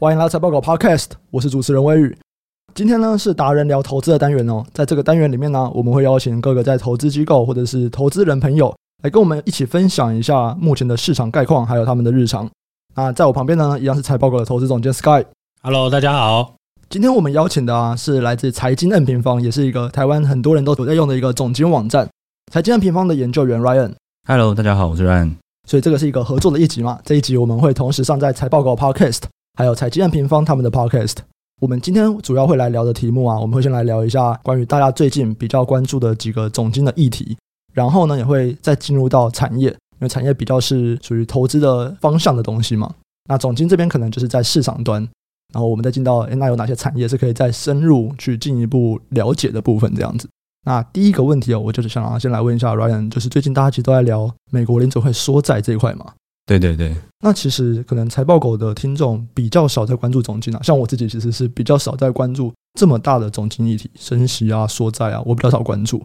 欢迎来到财报狗 Podcast，我是主持人威宇。今天呢是达人聊投资的单元哦，在这个单元里面呢，我们会邀请各个在投资机构或者是投资人朋友来跟我们一起分享一下目前的市场概况，还有他们的日常。那在我旁边呢，一样是财报狗的投资总监 Sky。Hello，大家好。今天我们邀请的啊是来自财经 N 平方，也是一个台湾很多人都有在用的一个总经网站。财经 N 平方的研究员 Ryan。Hello，大家好，我是 Ryan。所以这个是一个合作的一集嘛？这一集我们会同时上在财报狗 Podcast，还有财经 M 平方他们的 Podcast。我们今天主要会来聊的题目啊，我们会先来聊一下关于大家最近比较关注的几个总经的议题，然后呢，也会再进入到产业，因为产业比较是属于投资的方向的东西嘛。那总经这边可能就是在市场端，然后我们再进到，诶，那有哪些产业是可以再深入去进一步了解的部分，这样子。那第一个问题哦，我就是想先来问一下 Ryan，就是最近大家其实都在聊美国联准会缩债这一块嘛？对对对，那其实可能财报狗的听众比较少在关注总经啊，像我自己其实是比较少在关注这么大的总经议题，升息啊、缩债啊，我比较少关注。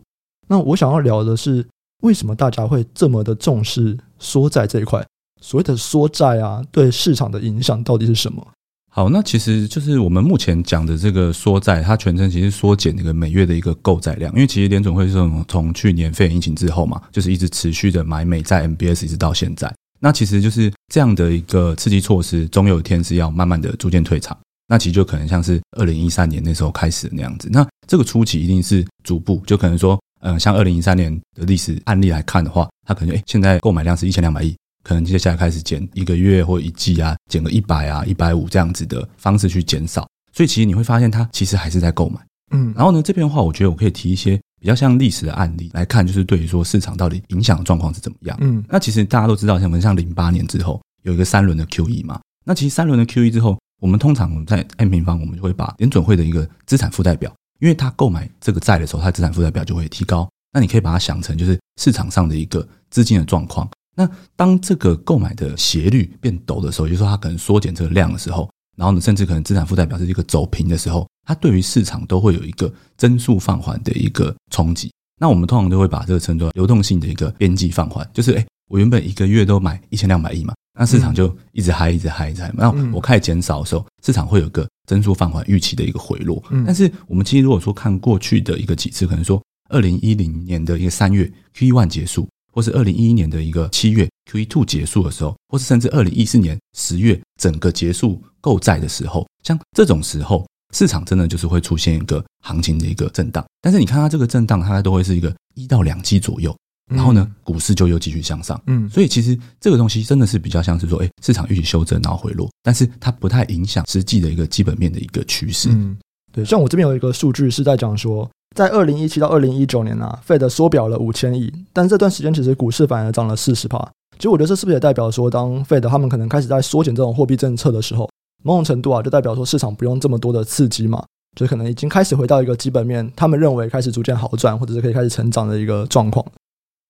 那我想要聊的是，为什么大家会这么的重视缩债这一块？所谓的缩债啊，对市场的影响到底是什么？好，那其实就是我们目前讲的这个缩债，它全称其实缩减那个每月的一个购债量，因为其实联总会是从从去年肺炎疫情之后嘛，就是一直持续的买美债 MBS 一直到现在。那其实就是这样的一个刺激措施，总有一天是要慢慢的逐渐退场。那其实就可能像是二零一三年那时候开始的那样子。那这个初期一定是逐步，就可能说，嗯，像二零一三年的历史案例来看的话，它可能诶，现在购买量是一千两百亿，可能接下来开始减一个月或一季啊，减个一百啊、一百五这样子的方式去减少。所以其实你会发现，它其实还是在购买。嗯，然后呢，这边的话，我觉得我可以提一些。比较像历史的案例来看，就是对于说市场到底影响的状况是怎么样。嗯，那其实大家都知道，像我们像零八年之后有一个三轮的 QE 嘛。那其实三轮的 QE 之后，我们通常在 M 平方，我们就会把联准会的一个资产负债表，因为它购买这个债的时候，它资产负债表就会提高。那你可以把它想成就是市场上的一个资金的状况。那当这个购买的斜率变陡的时候，也就是说它可能缩减这个量的时候，然后呢，甚至可能资产负债表是一个走平的时候，它对于市场都会有一个增速放缓的一个冲击。那我们通常都会把这个称作流动性的一个边际放缓，就是诶，我原本一个月都买一千两百亿嘛，那市场就一直嗨，一直嗨，一直嗨。那我开始减少的时候，市场会有个增速放缓预期的一个回落。但是我们其实如果说看过去的一个几次，可能说二零一零年的一个三月 QE one 结束，或是二零一一年的一个七月 QE two 结束的时候，或是甚至二零一四年十月整个结束购债的时候，像这种时候。市场真的就是会出现一个行情的一个震荡，但是你看它这个震荡，它都会是一个一到两季左右，然后呢，股市就又继续向上。嗯，所以其实这个东西真的是比较像是说，哎，市场预期修正然后回落，但是它不太影响实际的一个基本面的一个趋势。嗯，对，像我这边有一个数据是在讲说，在二零一七到二零一九年啊，Fed 缩表了五千亿，但这段时间其实股市反而涨了四十趴。其实我觉得这是不是也代表说，当 Fed 他们可能开始在缩减这种货币政策的时候，某种程度啊，就代表说市场不用这么多的刺激嘛，就可能已经开始回到一个基本面，他们认为开始逐渐好转，或者是可以开始成长的一个状况。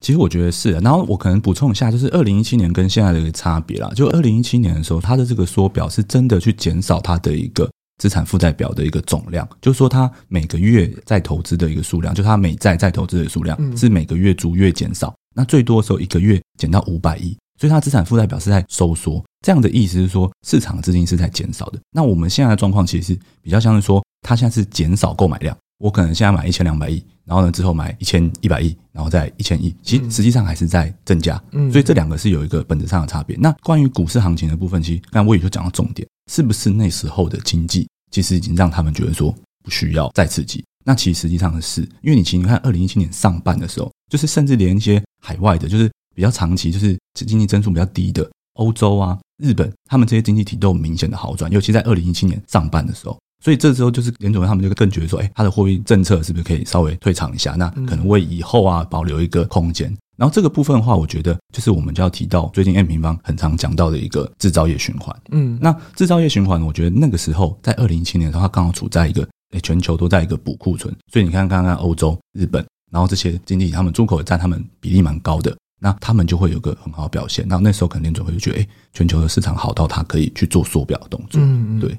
其实我觉得是，然后我可能补充一下，就是二零一七年跟现在的一个差别啦。就二零一七年的时候，它的这个缩表是真的去减少它的一个资产负债表的一个总量，就是说它每个月在投资的一个数量，就它每债在投资的数量是每个月逐月减少，那最多的时候一个月减到五百亿。所以它资产负债表是在收缩，这样的意思是说市场资金是在减少的。那我们现在的状况其实是比较像是说，它现在是减少购买量。我可能现在买一千两百亿，然后呢之后买一千一百亿，然后再一千亿，其实实际上还是在增加。嗯，所以这两个是有一个本质上的差别。那关于股市行情的部分，其实刚才我也就讲到重点，是不是那时候的经济其实已经让他们觉得说不需要再刺激？那其实实际上是，因为你其实你看二零一七年上半的时候，就是甚至连一些海外的，就是。比较长期就是经济增速比较低的欧洲啊、日本，他们这些经济体都有明显的好转，尤其在二零一七年上半的时候。所以这时候就是联总会他们就更觉得说，哎，他的货币政策是不是可以稍微退场一下？那可能为以后啊保留一个空间。然后这个部分的话，我觉得就是我们就要提到最近 M 平方很常讲到的一个制造业循环。嗯，那制造业循环，我觉得那个时候在二零一七年的时候，它刚好处在一个诶全球都在一个补库存，所以你看刚刚欧洲、日本，然后这些经济体他们出口也占他们比例蛮高的。那他们就会有个很好的表现。那那时候肯定就会觉得，哎，全球的市场好到它可以去做缩表的动作。嗯，对。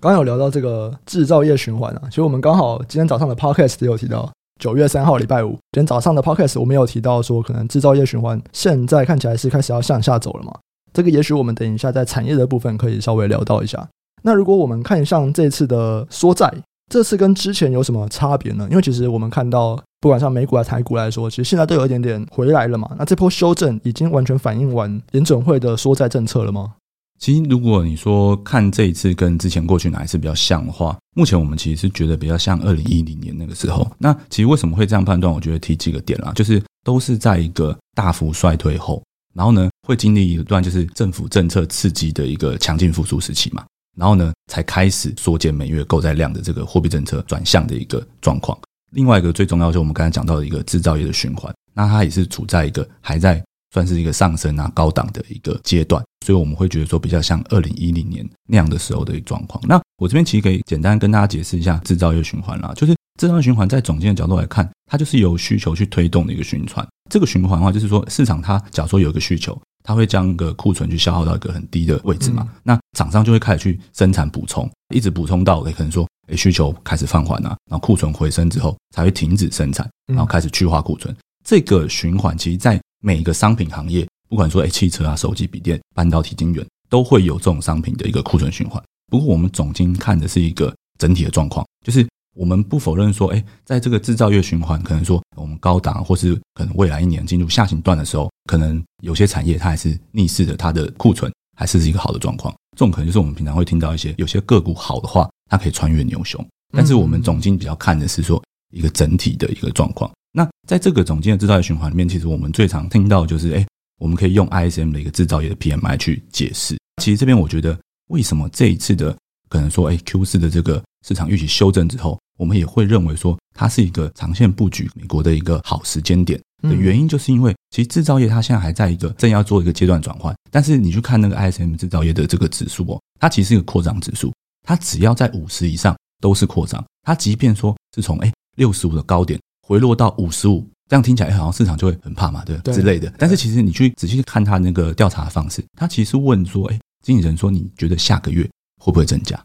刚刚有聊到这个制造业循环啊，其实我们刚好今天早上的 podcast 也有提到，九月三号礼拜五，今天早上的 podcast 我们有提到说，可能制造业循环现在看起来是开始要向下走了嘛。这个也许我们等一下在产业的部分可以稍微聊到一下。那如果我们看像这次的缩债，这次跟之前有什么差别呢？因为其实我们看到，不管像美股还是台股来说，其实现在都有一点点回来了嘛。那这波修正已经完全反映完联准会的缩债政策了吗？其实，如果你说看这一次跟之前过去哪一次比较像的话，目前我们其实是觉得比较像二零一零年那个时候。那其实为什么会这样判断？我觉得提几个点啦，就是都是在一个大幅衰退后。然后呢，会经历一段就是政府政策刺激的一个强劲复苏时期嘛，然后呢，才开始缩减每月购债量的这个货币政策转向的一个状况。另外一个最重要就是我们刚才讲到的一个制造业的循环，那它也是处在一个还在算是一个上升啊高档的一个阶段，所以我们会觉得说比较像二零一零年那样的时候的一个状况。那我这边其实可以简单跟大家解释一下制造业循环啦，就是。制造业循环在总经的角度来看，它就是由需求去推动的一个循环。这个循环的话，就是说市场它假如说有一个需求，它会将个库存去消耗到一个很低的位置嘛。那厂商就会开始去生产补充，一直补充到可能说，诶需求开始放缓啊，然后库存回升之后才会停止生产，然后开始去化库存。这个循环其实在每一个商品行业，不管说诶汽车啊、手机、笔电、半导体、晶圆，都会有这种商品的一个库存循环。不过我们总经看的是一个整体的状况，就是。我们不否认说，哎，在这个制造业循环，可能说我们高档，或是可能未来一年进入下行段的时候，可能有些产业它还是逆势的，它的库存还是一个好的状况。这种可能就是我们平常会听到一些有些个股好的话，它可以穿越牛熊。但是我们总经比较看的是说一个整体的一个状况。那在这个总监的制造业循环里面，其实我们最常听到就是，哎，我们可以用 ISM 的一个制造业的 PMI 去解释。其实这边我觉得，为什么这一次的可能说，哎，Q 四的这个市场预期修正之后，我们也会认为说，它是一个长线布局美国的一个好时间点的原因，就是因为其实制造业它现在还在一个正要做一个阶段转换。但是你去看那个 ISM 制造业的这个指数哦，它其实是一个扩张指数，它只要在五十以上都是扩张。它即便说是从哎六十五的高点回落到五十五，这样听起来好像市场就会很怕嘛，对之类的。但是其实你去仔细看他那个调查的方式，他其实问说，哎，经理人说你觉得下个月会不会增加？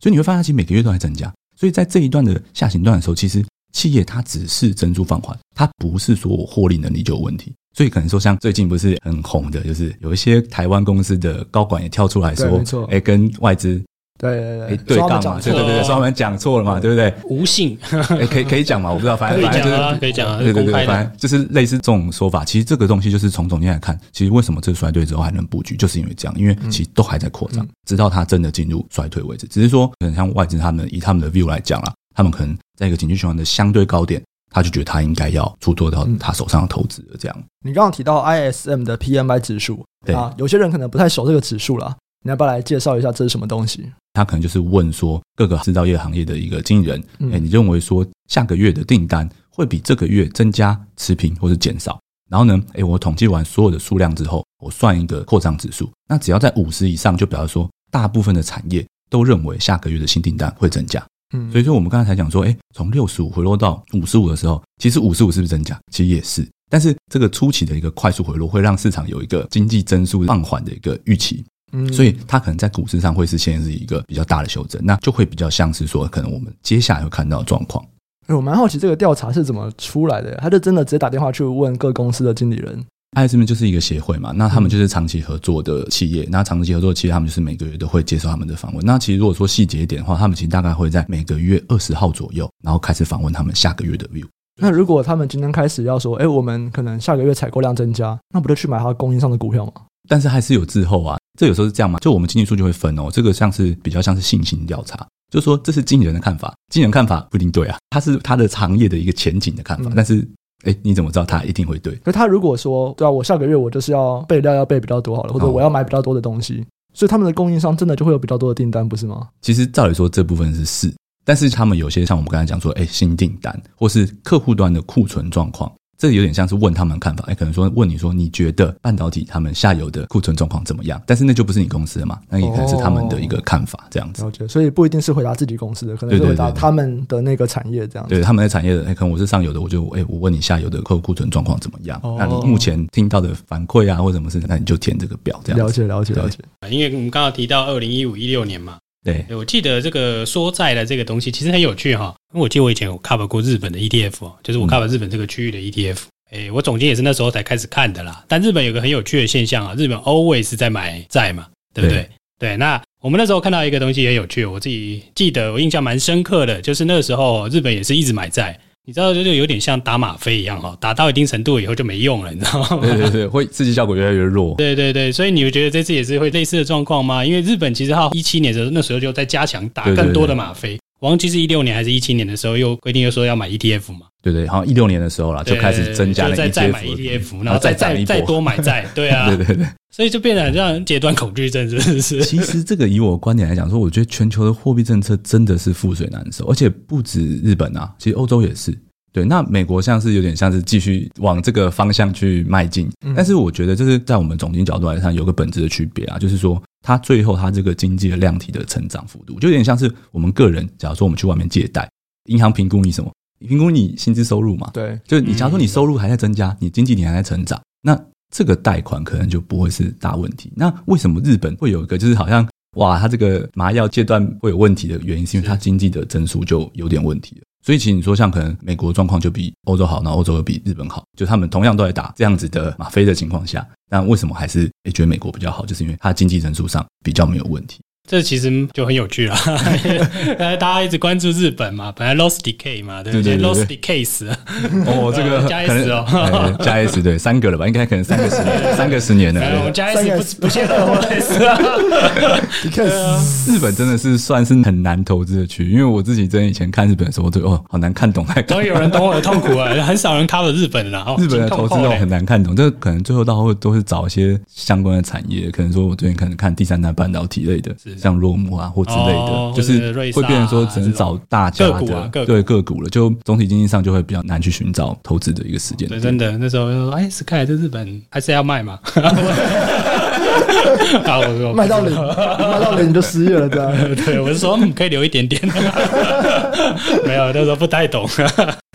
所以你会发现，其实每个月都在增加。所以在这一段的下行段的时候，其实企业它只是增速放缓，它不是说我获利能力就有问题。所以可能说，像最近不是很红的，就是有一些台湾公司的高管也跳出来说，哎，跟外资对对对对杠嘛，对对对，说他们讲错了嘛，对不对？无性，哎，可以可以讲嘛？我不知道，反正反正就是可以讲啊，对对对，反正就是类似这种说法。其实这个东西就是从总经来看，其实为什么这个衰退之后还能布局，就是因为这样，因为其实都还在扩张，直到它真的进入衰退为止。只是说，可能像外资他们以他们的 view 来讲啦。他们可能在一个景气循环的相对高点，他就觉得他应该要出脱到他手上的投资了。这样，你刚刚提到 ISM 的 PMI 指数，对啊，有些人可能不太熟这个指数啦，你要不要来介绍一下这是什么东西？他可能就是问说各个制造业行业的一个经理人，哎，你认为说下个月的订单会比这个月增加、持平或是减少？然后呢，哎，我统计完所有的数量之后，我算一个扩张指数，那只要在五十以上，就表示说大部分的产业都认为下个月的新订单会增加。嗯，所以说我们刚才才讲说，哎，从六十五回落到五十五的时候，其实五十五是不是增加？其实也是，但是这个初期的一个快速回落，会让市场有一个经济增速放缓的一个预期，嗯，所以它可能在股市上会是现在是一个比较大的修正，那就会比较像是说，可能我们接下来会看到的状况。哎，我蛮好奇这个调查是怎么出来的，他就真的直接打电话去问各公司的经理人。ISM 就是一个协会嘛，那他们就是长期合作的企业，那长期合作的企业，他们就是每个月都会接受他们的访问。那其实如果说细节一点的话，他们其实大概会在每个月二十号左右，然后开始访问他们下个月的 view。那如果他们今天开始要说，哎，我们可能下个月采购量增加，那不就去买他供应商的股票吗？但是还是有滞后啊，这有时候是这样嘛，就我们经济数据会分哦，这个像是比较像是信心调查，就是说这是经理人的看法，经理人看法不一定对啊，他是他的行业的一个前景的看法，嗯、但是。哎，你怎么知道他一定会对？可他如果说，对啊，我下个月我就是要备料要备比较多好了，或者我要买比较多的东西，所以他们的供应商真的就会有比较多的订单，不是吗？其实照理说这部分是是，但是他们有些像我们刚才讲说，哎，新订单或是客户端的库存状况。这个有点像是问他们看法，哎，可能说问你说，你觉得半导体他们下游的库存状况怎么样？但是那就不是你公司的嘛，那也可能是他们的一个看法这样子。哦、所以不一定是回答自己公司的，可能是回答他们的那个产业这样子。对，对，对，对他们的产业的，哎，可能我是上游的，我就哎，我问你下游的客户库存状况怎么样？哦、那你目前听到的反馈啊，或者什么事，那你就填这个表这样子。了解，了解，了解。因为我们刚刚提到二零一五一六年嘛。对，我记得这个缩债的这个东西其实很有趣哈，因为我记得我以前有 cover 过日本的 ETF 哦，就是我 cover 日本这个区域的 ETF。哎，我总结也是那时候才开始看的啦。但日本有个很有趣的现象啊，日本 always 在买债嘛，对不对？对，对，那我们那时候看到一个东西也有趣，我自己记得我印象蛮深刻的，就是那个时候日本也是一直买债。你知道，就是有点像打吗啡一样哈，打到一定程度以后就没用了，你知道吗？对对对，会刺激效果越来越弱。对对对，所以你会觉得这次也是会类似的状况吗？因为日本其实哈一七年的时候，那时候就在加强打更多的吗啡。忘记是一六年还是一七年的时候，又规定又说要买 ETF 嘛？对对，好像一六年的时候啦，就开始增加了 ETF，再再买 ETF，然后再再再多买债，对啊，对对对，所以就变得很像阶段恐惧症，是不是？其实这个以我观点来讲，说我觉得全球的货币政策真的是覆水难收，而且不止日本啊，其实欧洲也是。对，那美国像是有点像是继续往这个方向去迈进，但是我觉得这是在我们总经角度来看有个本质的区别啊，就是说它最后它这个经济的量体的成长幅度，就有点像是我们个人，假如说我们去外面借贷，银行评估你什么？评估你薪资收入嘛？对，就是你假如说你收入还在增加，你经济体还在成长，那这个贷款可能就不会是大问题。那为什么日本会有一个就是好像哇，它这个麻药阶段会有问题的原因，是因为它经济的增速就有点问题了。所以，其实你说像可能美国状况就比欧洲好，那欧洲又比日本好，就他们同样都在打这样子的吗啡的情况下，那为什么还是诶觉得美国比较好？就是因为它经济增速上比较没有问题。这其实就很有趣了，大家一直关注日本嘛，本来 Lost Decay 嘛，对不对？loss decay 哦，这个加 S 哦，加 S 对，三个了吧？应该可能三个十年，三个十年了。我们加 S 不不限二 S 啊。日本真的是算是很难投资的区域，因为我自己真的以前看日本的时候，对哦，好难看懂。终于有人懂我的痛苦啊！很少人 cover 日本了，日本的投资都很难看懂，这可能最后到后都是找一些相关的产业，可能说我最近可能看第三代半导体类的。像落木啊或之类的，哦、就是会变成说只能找大家的个股、啊、个股对个股了，就总体经济上就会比较难去寻找投资的一个时间。真的，那时候说哎，Sky 在日本还是要卖嘛？啊，我说卖到零，卖到零你就失业了，这样。对，我是说可以留一点点。没有，那时候不太懂，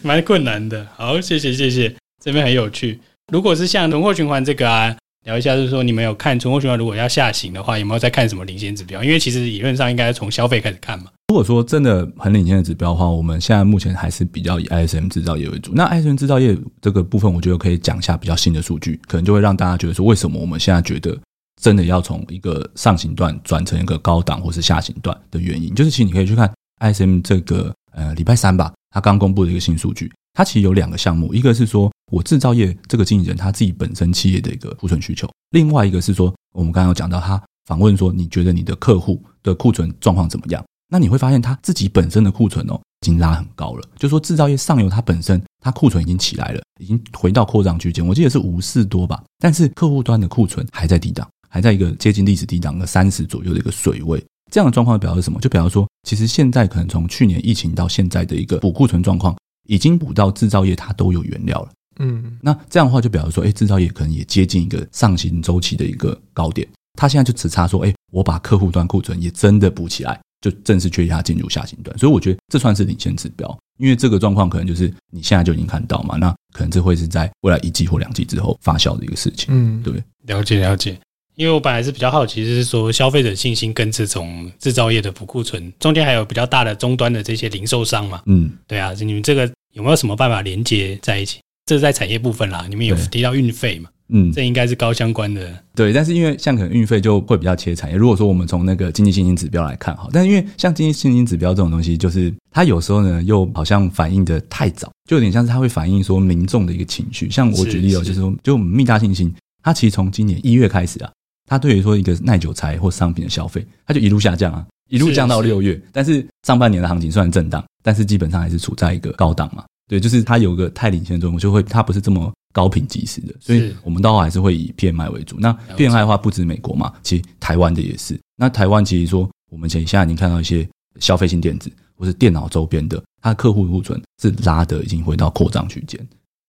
蛮困难的。好，谢谢谢谢，这边很有趣。如果是像存货循环这个啊。聊一下，就是说你们有看存货循环，如果要下行的话，有没有在看什么领先指标？因为其实理论上应该从消费开始看嘛。如果说真的很领先的指标的话，我们现在目前还是比较以 ISM 制造业为主。那 ISM 制造业这个部分，我觉得可以讲一下比较新的数据，可能就会让大家觉得说，为什么我们现在觉得真的要从一个上行段转成一个高档或是下行段的原因，就是其实你可以去看 ISM 这个呃礼拜三吧，它刚公布的一个新数据，它其实有两个项目，一个是说。我制造业这个经营人他自己本身企业的一个库存需求，另外一个是说，我们刚刚有讲到他访问说，你觉得你的客户的库存状况怎么样？那你会发现他自己本身的库存哦，已经拉很高了。就说制造业上游它本身它库存已经起来了，已经回到扩张区间，我记得是五四多吧。但是客户端的库存还在低档，还在一个接近历史低档的三十左右的一个水位。这样的状况表示什么？就表示说，其实现在可能从去年疫情到现在的一个补库存状况，已经补到制造业它都有原料了。嗯，那这样的话就表示说，哎，制造业可能也接近一个上行周期的一个高点。它现在就只差说，哎，我把客户端库存也真的补起来，就正式确立它进入下行段。所以我觉得这算是领先指标，因为这个状况可能就是你现在就已经看到嘛。那可能这会是在未来一季或两季之后发酵的一个事情。嗯，对，了解了解。因为我本来是比较好奇，就是说消费者信心跟这种制造业的补库存中间还有比较大的终端的这些零售商嘛。嗯，对啊，你们这个有没有什么办法连接在一起？这是在产业部分啦，你们有提到运费嘛？嗯，这应该是高相关的。对，但是因为像可能运费就会比较切产业。如果说我们从那个经济信心指标来看哈，但是因为像经济信心指标这种东西，就是它有时候呢又好像反应的太早，就有点像是它会反映说民众的一个情绪。像我举例哦，就是说，就我们密大信心，它其实从今年一月开始啊，它对于说一个耐久材或商品的消费，它就一路下降啊，一路降到六月。但是上半年的行情虽然震荡，但是基本上还是处在一个高档嘛。对，就是它有个太领先的作用，就会它不是这么高频及时的，所以我们到后还是会以 PMI 为主。那 PMI 的话，不止美国嘛，其实台湾的也是。那台湾其实说，我们前现在已经看到一些消费性电子或是电脑周边的，它的客户库存是拉的已经回到扩张区间。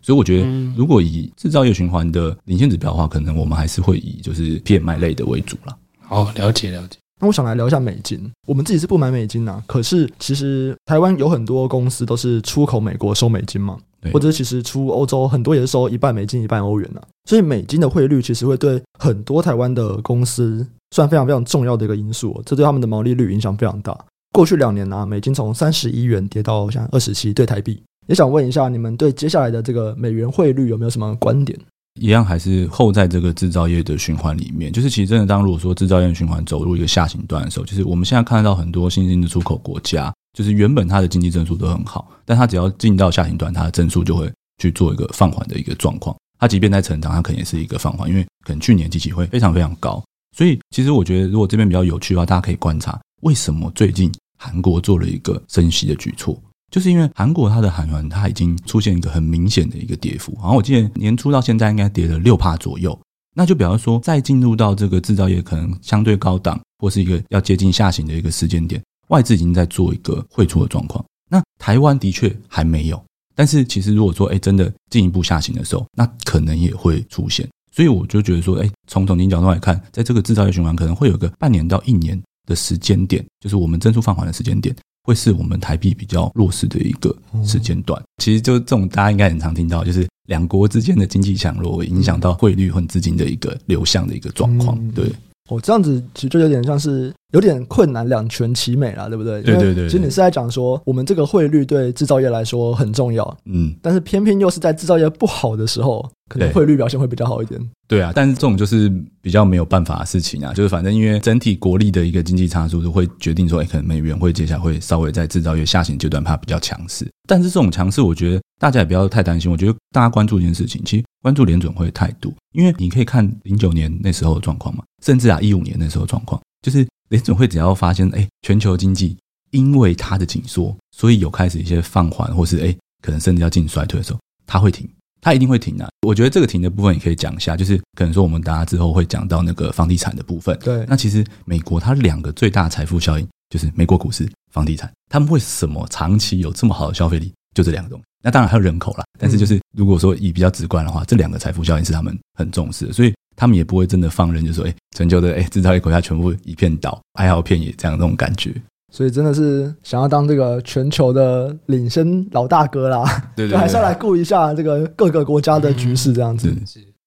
所以我觉得，如果以制造业循环的领先指标的话，可能我们还是会以就是 PMI 类的为主了。好，了解了解。那我想来聊一下美金。我们自己是不买美金呐、啊，可是其实台湾有很多公司都是出口美国收美金嘛，或者其实出欧洲很多也是收一半美金一半欧元呐、啊。所以美金的汇率其实会对很多台湾的公司算非常非常重要的一个因素，这对他们的毛利率影响非常大。过去两年呢、啊，美金从三十一元跌到像二十七对台币。也想问一下，你们对接下来的这个美元汇率有没有什么观点？一样还是后在这个制造业的循环里面。就是其实真的，当如果说制造业循环走入一个下行段的时候，就是我们现在看到很多新兴的出口国家，就是原本它的经济增速都很好，但它只要进到下行段，它的增速就会去做一个放缓的一个状况。它即便在成长，它肯定是一个放缓，因为可能去年基期会非常非常高。所以其实我觉得，如果这边比较有趣的话，大家可以观察为什么最近韩国做了一个升息的举措。就是因为韩国它的韩元它已经出现一个很明显的一个跌幅，然后我记得年初到现在应该跌了六趴左右，那就表示说再进入到这个制造业可能相对高档或是一个要接近下行的一个时间点，外资已经在做一个汇出的状况。那台湾的确还没有，但是其实如果说哎真的进一步下行的时候，那可能也会出现。所以我就觉得说，哎，从总经角度来看，在这个制造业循环可能会有个半年到一年的时间点，就是我们增速放缓的时间点。会是我们台币比较弱势的一个时间段。其实就这种，大家应该很常听到，就是两国之间的经济强弱会影响到汇率和资金的一个流向的一个状况。对，哦，这样子其实就有点像是有点困难，两全其美了，对不对？对对对。其实你是在讲说，我们这个汇率对制造业来说很重要，嗯，但是偏偏又是在制造业不好的时候，可能汇率表现会比较好一点。对啊，但是这种就是比较没有办法的事情啊，就是反正因为整体国力的一个经济差速，就会决定说，哎，可能美元会接下来会稍微在制造业下行阶段，怕比较强势。但是这种强势，我觉得大家也不要太担心。我觉得大家关注一件事情，其实关注联准会态度，因为你可以看零九年那时候的状况嘛，甚至啊一五年那时候的状况，就是联准会只要发现，哎，全球经济因为它的紧缩，所以有开始一些放缓，或是哎，可能甚至要进衰退的时候，它会停。它一定会停的，我觉得这个停的部分也可以讲一下，就是可能说我们大家之后会讲到那个房地产的部分。对，那其实美国它两个最大财富效应就是美国股市、房地产，他们为什么长期有这么好的消费力？就这两个东西。那当然还有人口啦，但是就是如果说以比较直观的话，这两个财富效应是他们很重视的，所以他们也不会真的放任，就说哎，全球的哎制造业国家全部一片倒，哀嚎遍野这样的那种感觉。所以真的是想要当这个全球的领先老大哥啦，对，对，还是要来顾一下这个各个国家的局势这样子。嗯、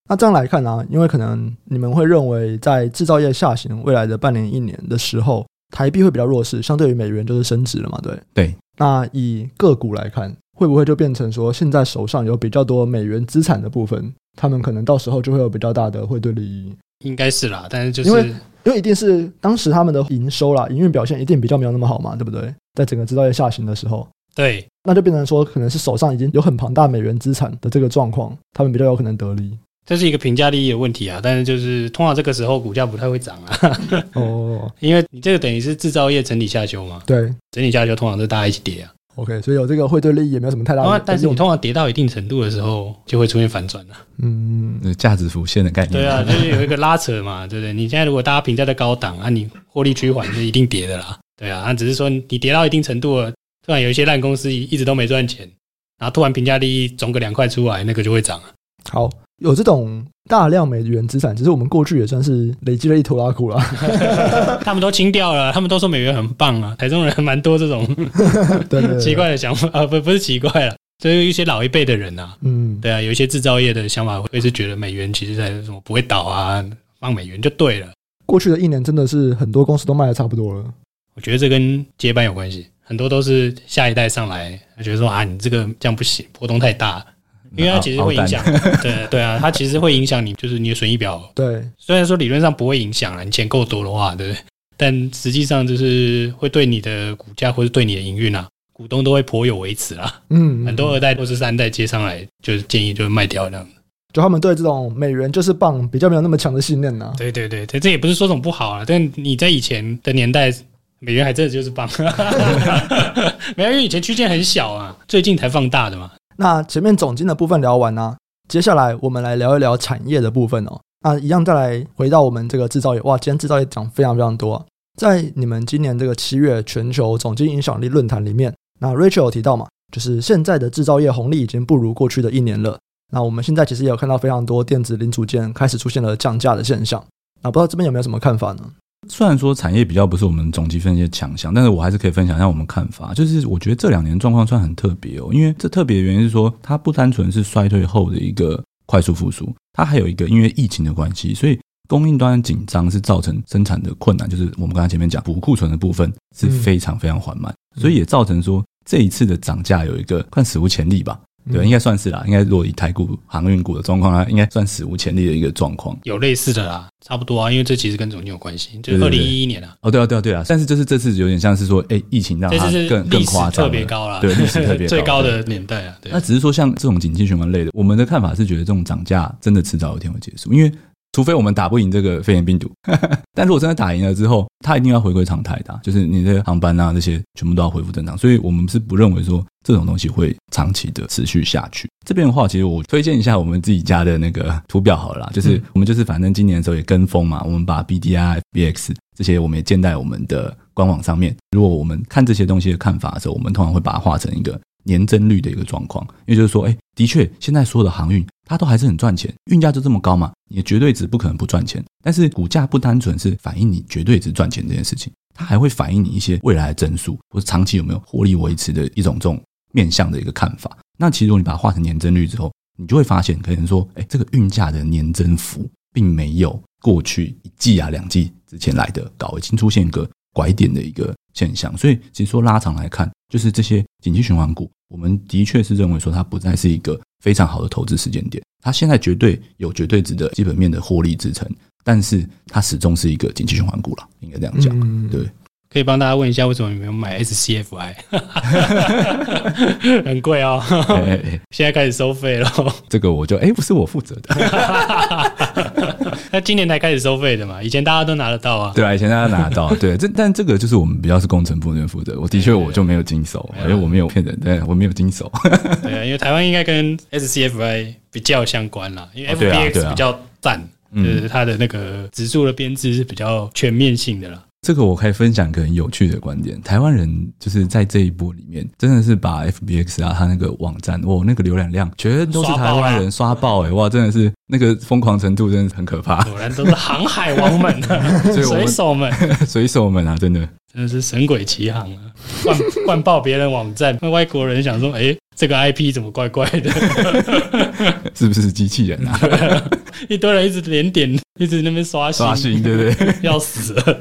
那这样来看啊，因为可能你们会认为在制造业下行未来的半年一年的时候，台币会比较弱势，相对于美元就是升值了嘛，对。对。那以个股来看，会不会就变成说，现在手上有比较多美元资产的部分，他们可能到时候就会有比较大的汇兑利益？应该是啦，但是就是。因为一定是当时他们的营收啦，营运表现一定比较没有那么好嘛，对不对？在整个制造业下行的时候，对，那就变成说，可能是手上已经有很庞大美元资产的这个状况，他们比较有可能得利。这是一个评价利益的问题啊，但是就是通常这个时候股价不太会涨啊。哦，因为你这个等于是制造业整体下修嘛，对，整体下修通常是大家一起跌啊。OK，所以有这个汇兑利益也没有什么太大的。但是你通常跌到一定程度的时候，就会出现反转了。嗯，价值浮现的概念。对啊，就是有一个拉扯嘛，对不对？你现在如果大家评价在高档啊，你获利趋缓是一定跌的啦。对啊，那只是说你跌到一定程度了，突然有一些烂公司一直都没赚钱，然后突然评价利益总个两块出来，那个就会涨啊。好。有这种大量美元资产，其实我们过去也算是累积了一头拉库了。他们都清掉了，他们都说美元很棒啊。台中人蛮多这种 奇怪的想法啊，不不是奇怪了，就是一些老一辈的人啊，嗯，对啊，有一些制造业的想法会是觉得美元其实在什么不会倒啊，放美元就对了。过去的一年真的是很多公司都卖的差不多了。我觉得这跟接班有关系，很多都是下一代上来，觉得说啊，你这个这样不行，波动太大。因为它其实会影响，对对啊，它其实会影响你，就是你的损益表。对，虽然说理论上不会影响啊，你钱够多的话，对不对？但实际上就是会对你的股价或者对你的营运啊，股东都会颇有微词啊。嗯，很多二代或是三代接上来，就是建议就是卖掉这样。就他们对这种美元就是棒，比较没有那么强的信念呢。对对对，这也不是说什么不好啊，但你在以前的年代，美元还真的就是棒。没有，因为以前区间很小啊，最近才放大的嘛。那前面总经的部分聊完呢、接下来我们来聊一聊产业的部分哦。那一样再来回到我们这个制造业，哇，今天制造业讲非常非常多、在你们今年这个七月全球总经影响力论坛里面，那 Rachel 提到嘛，就是现在的制造业红利已经不如过去的一年了。那我们现在其实也有看到非常多电子零组件开始出现了降价的现象。那不知道这边有没有什么看法呢？虽然说产业比较不是我们总积分析的强项，但是我还是可以分享一下我们看法。就是我觉得这两年状况算很特别哦，因为这特别的原因是说，它不单纯是衰退后的一个快速复苏，它还有一个因为疫情的关系，所以供应端紧张是造成生产的困难。就是我们刚才前面讲补库存的部分是非常非常缓慢，所以也造成说这一次的涨价有一个看史无前例吧。对，应该算是啦。应该如果以台股航运股的状况啊，应该算史无前例的一个状况。有类似的啦，差不多啊，因为这其实跟总经有关系，就是二零一一年啊。哦，对啊，对啊，对啊。但是就是这次有点像是说，哎，疫情让它更更夸张，特别高了，对，历史 特别最高的年代啊。对，那只是说像这种景气循环类的，我们的看法是觉得这种涨价真的迟早有一天会结束，因为。除非我们打不赢这个肺炎病毒，但如果真的打赢了之后，它一定要回归常态的，就是你的航班啊这些全部都要恢复正常。所以我们是不认为说这种东西会长期的持续下去。这边的话，其实我推荐一下我们自己家的那个图表好了啦，就是我们就是反正今年的时候也跟风嘛，我们把 BDI、FBX 这些我们也建在我们的官网上面。如果我们看这些东西的看法的时候，我们通常会把它画成一个。年增率的一个状况，也就是说，哎，的确，现在所有的航运它都还是很赚钱，运价就这么高嘛，你的绝对值不可能不赚钱。但是股价不单纯是反映你绝对值赚钱这件事情，它还会反映你一些未来的增速或者长期有没有获利维持的一种这种面向的一个看法。那其实如果你把它画成年增率之后，你就会发现，可能说，哎，这个运价的年增幅并没有过去一季啊两季之前来的高，已经出现一个拐点的一个现象。所以，其实说拉长来看。就是这些景气循环股，我们的确是认为说它不再是一个非常好的投资时间点。它现在绝对有绝对值的基本面的获利支撑，但是它始终是一个景气循环股了，应该这样讲。对，可以帮大家问一下，为什么你没有买 SCFI？很贵哦，现在开始收费了。这个我就哎，不是我负责的。那今年才开始收费的嘛？以前大家都拿得到啊。对啊，以前大家拿得到。对，这但这个就是我们比较是工程部门负责。我的确我就没有经手，因为我没有骗人，对，我没有经手。对啊，因为台湾应该跟 SCFI 比较相关啦，因为 FBX 比较赞，就是它的那个指数的编制是比较全面性的啦。这个我可以分享一个很有趣的观点，台湾人就是在这一波里面，真的是把 FBX 啊，他那个网站，哇，那个浏览量全都是台湾人刷爆哎、欸，哇，真的是那个疯狂程度真的是很可怕。果然都是航海王们啊，水手们，水手们啊，真的真的是神鬼奇航啊，灌灌爆别人网站，那外国人想说，哎，这个 IP 怎么怪怪的？是不是机器人啊？一堆人一直连点，一直那边刷新，刷新，对不对？要死了。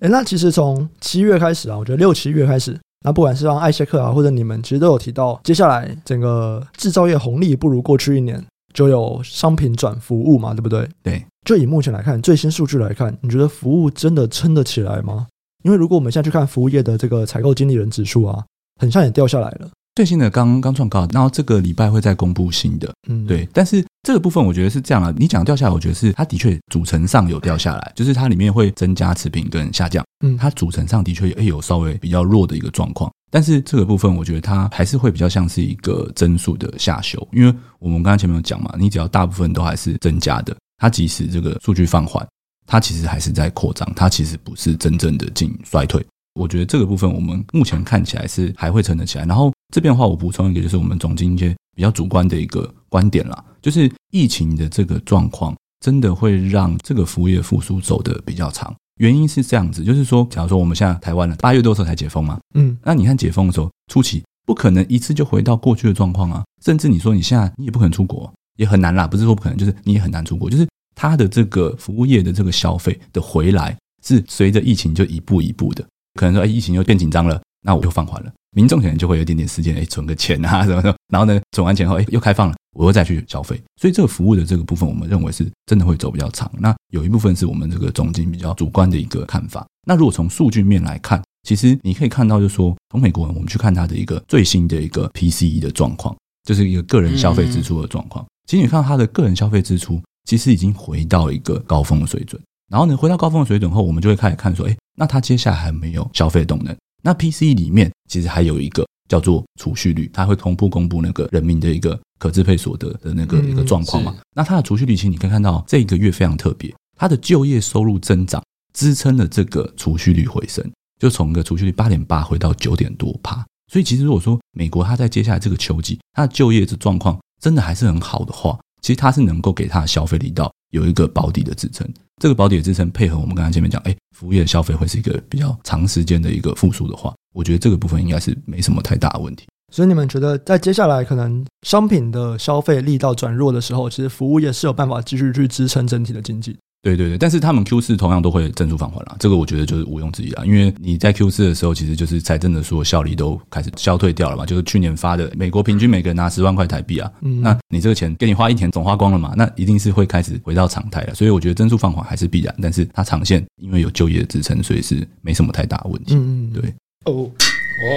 哎，那其实从七月开始啊，我觉得六七月开始，那不管是让艾谢克啊，或者你们，其实都有提到，接下来整个制造业红利不如过去一年，就有商品转服务嘛，对不对？对。就以目前来看，最新数据来看，你觉得服务真的撑得起来吗？因为如果我们现在去看服务业的这个采购经理人指数啊，很像也掉下来了。最新的刚刚创高，然后这个礼拜会再公布新的，嗯，对。但是这个部分我觉得是这样啊，你讲掉下来，我觉得是它的确组成上有掉下来，就是它里面会增加持平跟下降，嗯，它组成上的确也有稍微比较弱的一个状况。但是这个部分我觉得它还是会比较像是一个增速的下修，因为我们刚刚前面有讲嘛，你只要大部分都还是增加的，它即使这个数据放缓，它其实还是在扩张，它其实不是真正的进衰退。我觉得这个部分我们目前看起来是还会撑得起来。然后这边的话，我补充一个，就是我们总经一些比较主观的一个观点啦，就是疫情的这个状况真的会让这个服务业复苏走得比较长。原因是这样子，就是说，假如说我们现在台湾了，八月多的时候才解封嘛，嗯，那你看解封的时候初期不可能一次就回到过去的状况啊，甚至你说你现在你也不可能出国，也很难啦，不是说不可能，就是你也很难出国，就是它的这个服务业的这个消费的回来是随着疫情就一步一步的。可能说，哎，疫情又变紧张了，那我就放缓了。民众可能就会有一点点时间，哎，存个钱啊，什么什么。然后呢，存完钱后，哎，又开放了，我又再去消费。所以这个服务的这个部分，我们认为是真的会走比较长。那有一部分是我们这个总经比较主观的一个看法。那如果从数据面来看，其实你可以看到，就是说，从美国我们去看它的一个最新的一个 PCE 的状况，就是一个个人消费支出的状况。其实你看到它的个人消费支出，其实已经回到一个高峰的水准。然后呢，回到高峰的水准后，我们就会开始看说，哎，那它接下来还没有消费动能。那 PCE 里面其实还有一个叫做储蓄率，它会同步公布那个人民的一个可支配所得的那个一个状况嘛。那它的储蓄率，其实你可以看到这一个月非常特别，它的就业收入增长支撑了这个储蓄率回升，就从个储蓄率八点八回到九点多趴。所以其实如果说美国它在接下来这个秋季，它的就业的状况真的还是很好的话，其实它是能够给它的消费力道有一个保底的支撑。这个保底的支撑配合我们刚才前面讲，哎，服务业消费会是一个比较长时间的一个复苏的话，我觉得这个部分应该是没什么太大的问题。所以你们觉得在接下来可能商品的消费力道转弱的时候，其实服务业是有办法继续去支撑整体的经济？对对对，但是他们 Q 四同样都会增速放缓了，这个我觉得就是毋庸置疑了。因为你在 Q 四的时候，其实就是财政的所有效力都开始消退掉了嘛，就是去年发的美国平均每个人拿十万块台币啊，嗯，那你这个钱给你花一年总花光了嘛，那一定是会开始回到常态了。所以我觉得增速放缓还是必然，但是它长线因为有就业的支撑，所以是没什么太大的问题。嗯，对。哦哦，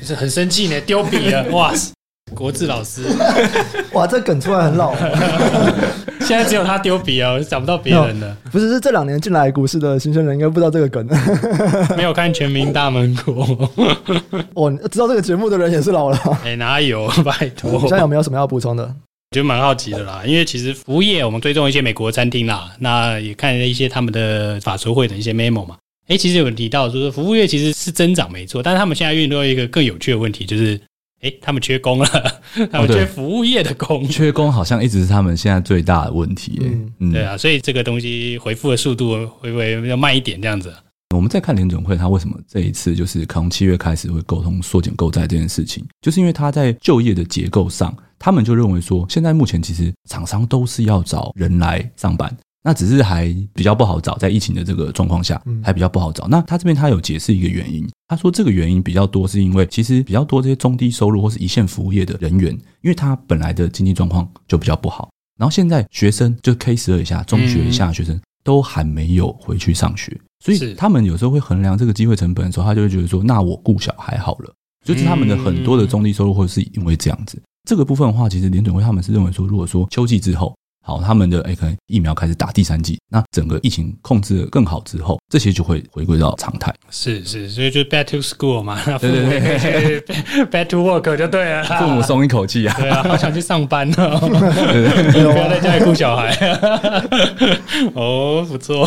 就是很生气呢，丢笔了，哇塞！国字老师，哇，这梗出来很老。现在只有他丢笔啊，我找不到别人了。不是，是这两年进来股市的新生人应该不知道这个梗。没有看《全民大闷锅》我，知道这个节目的人也是老了。哎，哪有？拜托。现在有没有什么要补充的？我觉得蛮好奇的啦，因为其实服务业我们追踪一些美国餐厅啦，那也看了一些他们的法说会的一些 memo 嘛。哎，其实有人提到就是，服务业其实是增长没错，但是他们现在遇到一个更有趣的问题，就是。哎，他们缺工了，他们缺服务业的工，缺工好像一直是他们现在最大的问题。嗯，嗯对啊，所以这个东西回复的速度会不会要慢一点？这样子。我们再看联准会，他为什么这一次就是从七月开始会沟通缩减购债这件事情，就是因为他在就业的结构上，他们就认为说，现在目前其实厂商都是要找人来上班。那只是还比较不好找，在疫情的这个状况下，还比较不好找。那他这边他有解释一个原因，他说这个原因比较多是因为其实比较多这些中低收入或是一线服务业的人员，因为他本来的经济状况就比较不好，然后现在学生就 K 十二以下、中学以下的学生都还没有回去上学，所以他们有时候会衡量这个机会成本的时候，他就会觉得说，那我顾小孩好了。就是他们的很多的中低收入，或者是因为这样子，这个部分的话，其实联准会他们是认为说，如果说秋季之后。好，他们的诶可能疫苗开始打第三剂，那整个疫情控制得更好之后，这些就会回归到常态。是是，所以就 back to school 嘛，对对对，back to work 就对了，父母松一口气啊，对啊，好想去上班哦，不要在家里顾小孩。哦，不错，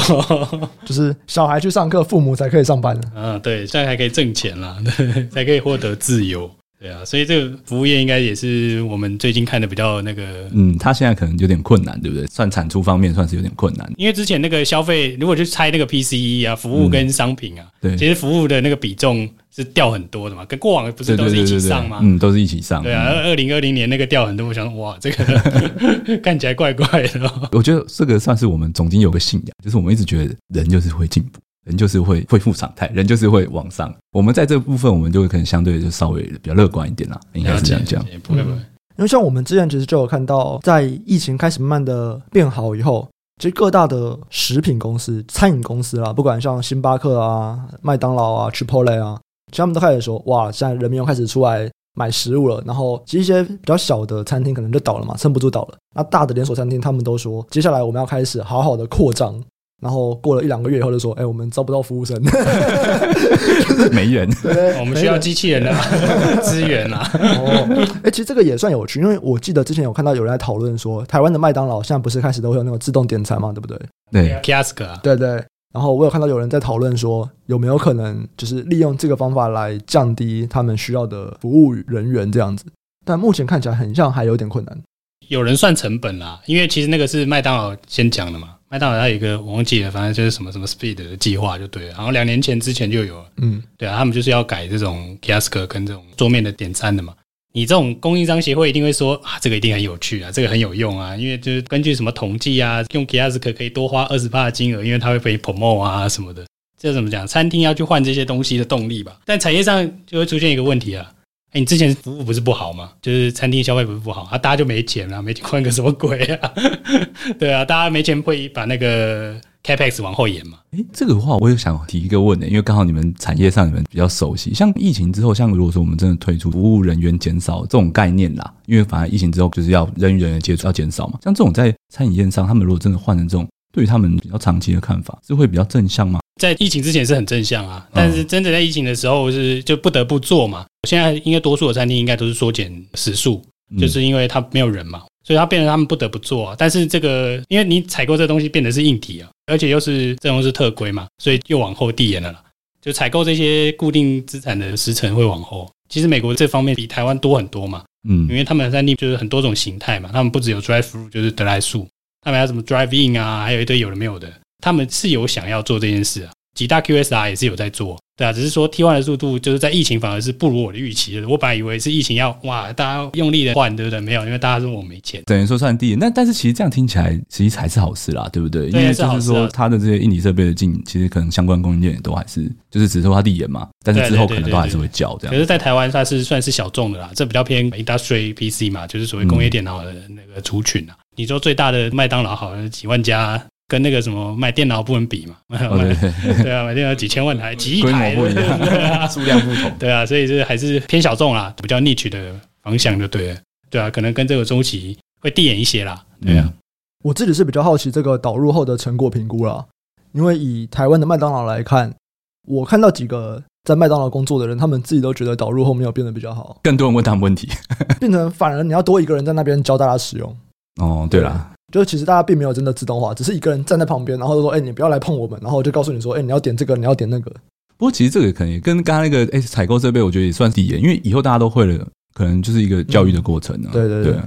就是小孩去上课，父母才可以上班。嗯，对，这样还可以挣钱了，对，才可以获得自由。对啊，所以这个服务业应该也是我们最近看的比较那个，嗯，他现在可能有点困难，对不对？算产出方面算是有点困难，因为之前那个消费，如果去拆那个 PCE 啊，服务跟商品啊，嗯、对，其实服务的那个比重是掉很多的嘛，跟过往不是都是一起上吗？嗯，都是一起上。对啊，二零二零年那个掉很多，我想哇，这个 看起来怪怪的。我觉得这个算是我们总经有个信仰，就是我们一直觉得人就是会进步。人就是会恢复常态，人就是会往上。我们在这部分，我们就会可能相对就稍微比较乐观一点啦，应该是这样讲。不会不会，因为像我们之前其实就有看到，在疫情开始慢慢的变好以后，其实各大的食品公司、餐饮公司啦，不管像星巴克啊、麦当劳啊、Chipotle 啊，其实他们都开始说，哇，现在人民又开始出来买食物了。然后，其实一些比较小的餐厅可能就倒了嘛，撑不住倒了。那大的连锁餐厅，他们都说，接下来我们要开始好好的扩张。然后过了一两个月以后，就说：“哎，我们招不到服务生，没人，我们需要机器人的 资源啊。”哦，哎，其实这个也算有趣，因为我记得之前有看到有人在讨论说，台湾的麦当劳现在不是开始都会有那种自动点餐嘛，对不对？对，Kiosk，对对。然后我有看到有人在讨论说，有没有可能就是利用这个方法来降低他们需要的服务人员这样子？但目前看起来很像还有点困难。有人算成本啦，因为其实那个是麦当劳先讲的嘛。麦当劳它有一个我忘记了，反正就是什么什么 speed 的计划就对了。然后两年前之前就有了，嗯，对啊，他们就是要改这种 kiosk 跟这种桌面的点餐的嘛。你这种供应商协会一定会说啊，这个一定很有趣啊，这个很有用啊，因为就是根据什么统计啊，用 kiosk 可以多花二十八的金额，因为它会被 promote 啊什么的。这怎么讲？餐厅要去换这些东西的动力吧。但产业上就会出现一个问题啊。哎，你之前服务不是不好吗？就是餐厅消费不是不好啊，大家就没钱了，没钱换个什么鬼啊？对啊，大家没钱会把那个 capex 往后延嘛？哎，这个话我也想提一个问的，因为刚好你们产业上你们比较熟悉，像疫情之后，像如果说我们真的推出服务人员减少这种概念啦，因为反正疫情之后就是要人与人的接触要减少嘛，像这种在餐饮业上，他们如果真的换成这种，对于他们比较长期的看法，是会比较正向吗？在疫情之前是很正向啊，但是真的在疫情的时候是就不得不做嘛。现在应该多数的餐厅应该都是缩减时数，就是因为它没有人嘛，所以它变成他们不得不做啊。但是这个因为你采购这东西变得是硬体啊，而且又是这种是特规嘛，所以又往后递延了啦。就采购这些固定资产的时程会往后。其实美国这方面比台湾多很多嘛，嗯，因为他们的餐厅就是很多种形态嘛，他们不只有 drive through 就是得来速，他们还有什么 drive in 啊，还有一堆有的没有的。他们是有想要做这件事啊，几大 QSR 也是有在做，对啊，只是说替换的速度就是在疫情反而是不如我的预期的。我本来以为是疫情要哇，大家用力的换，对不对？没有，因为大家说我没钱，等于说算递延。那但是其实这样听起来，其实还是好事啦，对不对？对因为就是说它的这些硬体设备的进，其实可能相关供应链也都还是，就是只是说它递延嘛，但是之后可能都还是会叫这样。可是，在台湾它是算是小众的啦，这比较偏 Industry PC 嘛，就是所谓工业电脑的那个族群啊。嗯、你说最大的麦当劳好像几万家。跟那个什么卖电脑不能比嘛？哦、对，对，啊，买电脑几千万台、几亿台，不一样，数量不同。对啊，所以这还是偏小众啦，比较 niche 的方向就对了。对啊，可能跟这个周期会递延一些啦。对啊，我自己是比较好奇这个导入后的成果评估啦，因为以台湾的麦当劳来看，我看到几个在麦当劳工作的人，他们自己都觉得导入后没有变得比较好。更多人问他们问题，变成反而你要多一个人在那边教大家使用。哦，对了。就是其实大家并没有真的自动化，只是一个人站在旁边，然后就说：“哎、欸，你不要来碰我们。”然后我就告诉你说：“哎、欸，你要点这个，你要点那个。”不过其实这个可能也跟刚刚那个哎采购设备，我觉得也算递延，因为以后大家都会了，可能就是一个教育的过程呢、啊嗯。对对对，对，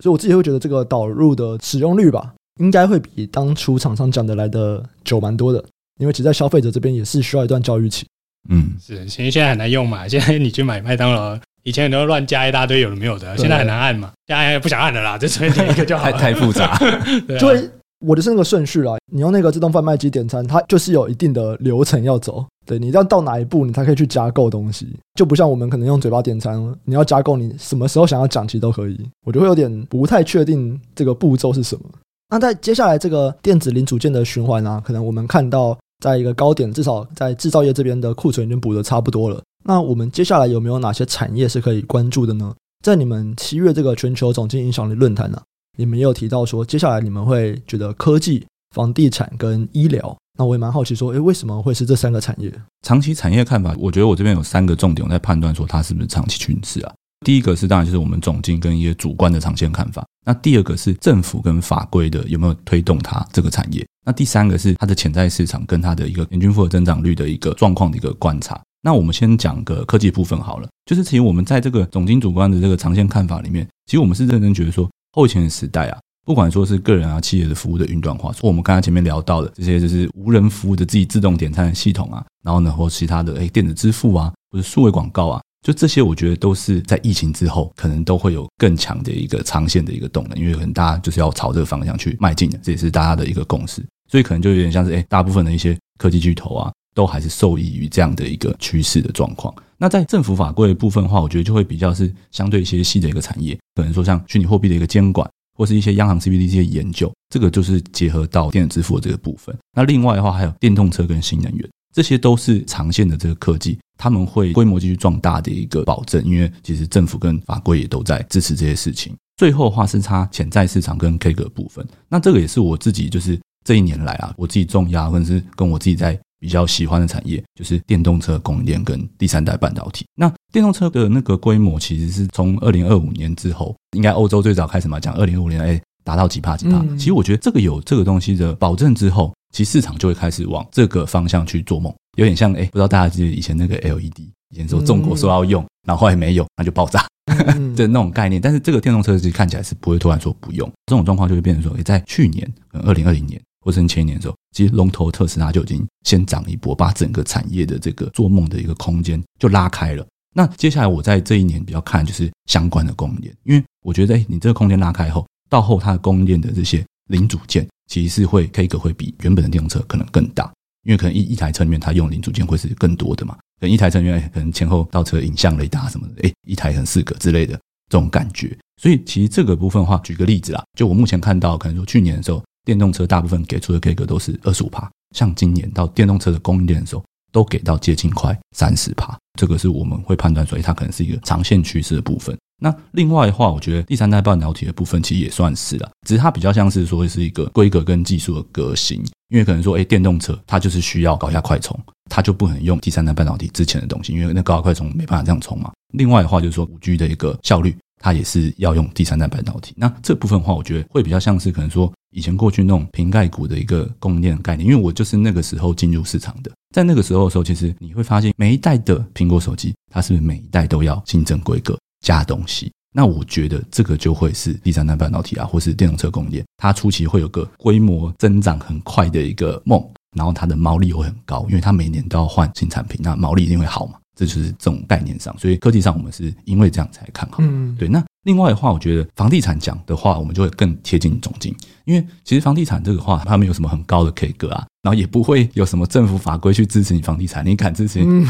所以我自己会觉得这个导入的使用率吧，应该会比当初厂商讲的来的久蛮多的，因为其实在消费者这边也是需要一段教育期。嗯，是，因为现在很难用嘛，现在你去买麦当劳。以前都乱加一大堆有的没有的，现在很难按嘛，现在不想按了啦，就随便点一个就好。太 太复杂，对、我的是那个顺序啦。你用那个自动贩卖机点餐，它就是有一定的流程要走。对，你要到哪一步，你才可以去加购东西，就不像我们可能用嘴巴点餐，你要加购，你什么时候想要讲，其实都可以。我就会有点不太确定这个步骤是什么。那在接下来这个电子零组件的循环啊，可能我们看到在一个高点，至少在制造业这边的库存已经补的差不多了。那我们接下来有没有哪些产业是可以关注的呢？在你们七月这个全球总经影响力论坛呢，你们也有提到说，接下来你们会觉得科技、房地产跟医疗。那我也蛮好奇说，诶，为什么会是这三个产业？长期产业看法，我觉得我这边有三个重点，我在判断说它是不是长期趋势啊。第一个是当然就是我们总经跟一些主观的长线看法。那第二个是政府跟法规的有没有推动它这个产业。那第三个是它的潜在市场跟它的一个年均复合增长率的一个状况的一个观察。那我们先讲个科技部分好了，就是其实我们在这个总经主观的这个长线看法里面，其实我们是认真觉得说，后前的时代啊，不管说是个人啊、企业的服务的云端化，说我们刚才前面聊到的这些，就是无人服务的自己自动点餐的系统啊，然后呢，或其他的诶电子支付啊，或者数位广告啊，就这些，我觉得都是在疫情之后，可能都会有更强的一个长线的一个动能，因为可能大家就是要朝这个方向去迈进的，这也是大家的一个共识，所以可能就有点像是诶大部分的一些科技巨头啊。都还是受益于这样的一个趋势的状况。那在政府法规的部分的话，我觉得就会比较是相对一些细的一个产业，可能说像虚拟货币的一个监管，或是一些央行 CBDC 的研究，这个就是结合到电子支付的这个部分。那另外的话，还有电动车跟新能源，这些都是长线的这个科技，他们会规模继续壮大的一个保证，因为其实政府跟法规也都在支持这些事情。最后的话是它潜在市场跟 K 个部分，那这个也是我自己就是这一年来啊，我自己重压，或者是跟我自己在。比较喜欢的产业就是电动车供应链跟第三代半导体。那电动车的那个规模其实是从二零二五年之后，应该欧洲最早开始嘛，讲二零二五年哎达到几帕几帕。其实我觉得这个有这个东西的保证之后，其实市场就会开始往这个方向去做梦，有点像哎，不知道大家记得以前那个 LED，以前说中国说要用，然后后来没有，那就爆炸 的那种概念。但是这个电动车其实看起来是不会突然说不用，这种状况就会变成说，哎，在去年二零二零年。或者前一年的时候，其实龙头特斯拉就已经先涨一波，把整个产业的这个做梦的一个空间就拉开了。那接下来我在这一年比较看就是相关的供应链，因为我觉得，哎，你这个空间拉开后，到后它的供应链的这些零组件，其实是会 K 个会比原本的电动车可能更大，因为可能一一台车里面它用零组件会是更多的嘛。可能一台车里面可能前后倒车影像雷达什么的，哎，一台可能四个之类的这种感觉。所以其实这个部分的话，举个例子啦，就我目前看到，可能说去年的时候。电动车大部分给出的 K 个都是二十五趴，像今年到电动车的供应链的时候，都给到接近快三十趴，这个是我们会判断，所以它可能是一个长线趋势的部分。那另外的话，我觉得第三代半导体的部分其实也算是了，只是它比较像是说是一个规格跟技术的革新，因为可能说，哎，电动车它就是需要高压快充，它就不能用第三代半导体之前的东西，因为那高压快充没办法这样充嘛。另外的话，就是说五 G 的一个效率。它也是要用第三代半导体，那这部分的话，我觉得会比较像是可能说以前过去那种瓶盖股的一个供应链概念，因为我就是那个时候进入市场的，在那个时候的时候，其实你会发现每一代的苹果手机，它是不是每一代都要新增规格加东西？那我觉得这个就会是第三代半导体啊，或是电动车供应链，它初期会有个规模增长很快的一个梦，然后它的毛利又会很高，因为它每年都要换新产品，那毛利一定会好嘛。这就是这种概念上，所以科技上我们是因为这样才看好。嗯，对。那另外的话，我觉得房地产讲的话，我们就会更贴近总经，因为其实房地产这个话，它没有什么很高的 K 歌啊，然后也不会有什么政府法规去支持你房地产，你敢支持？嗯、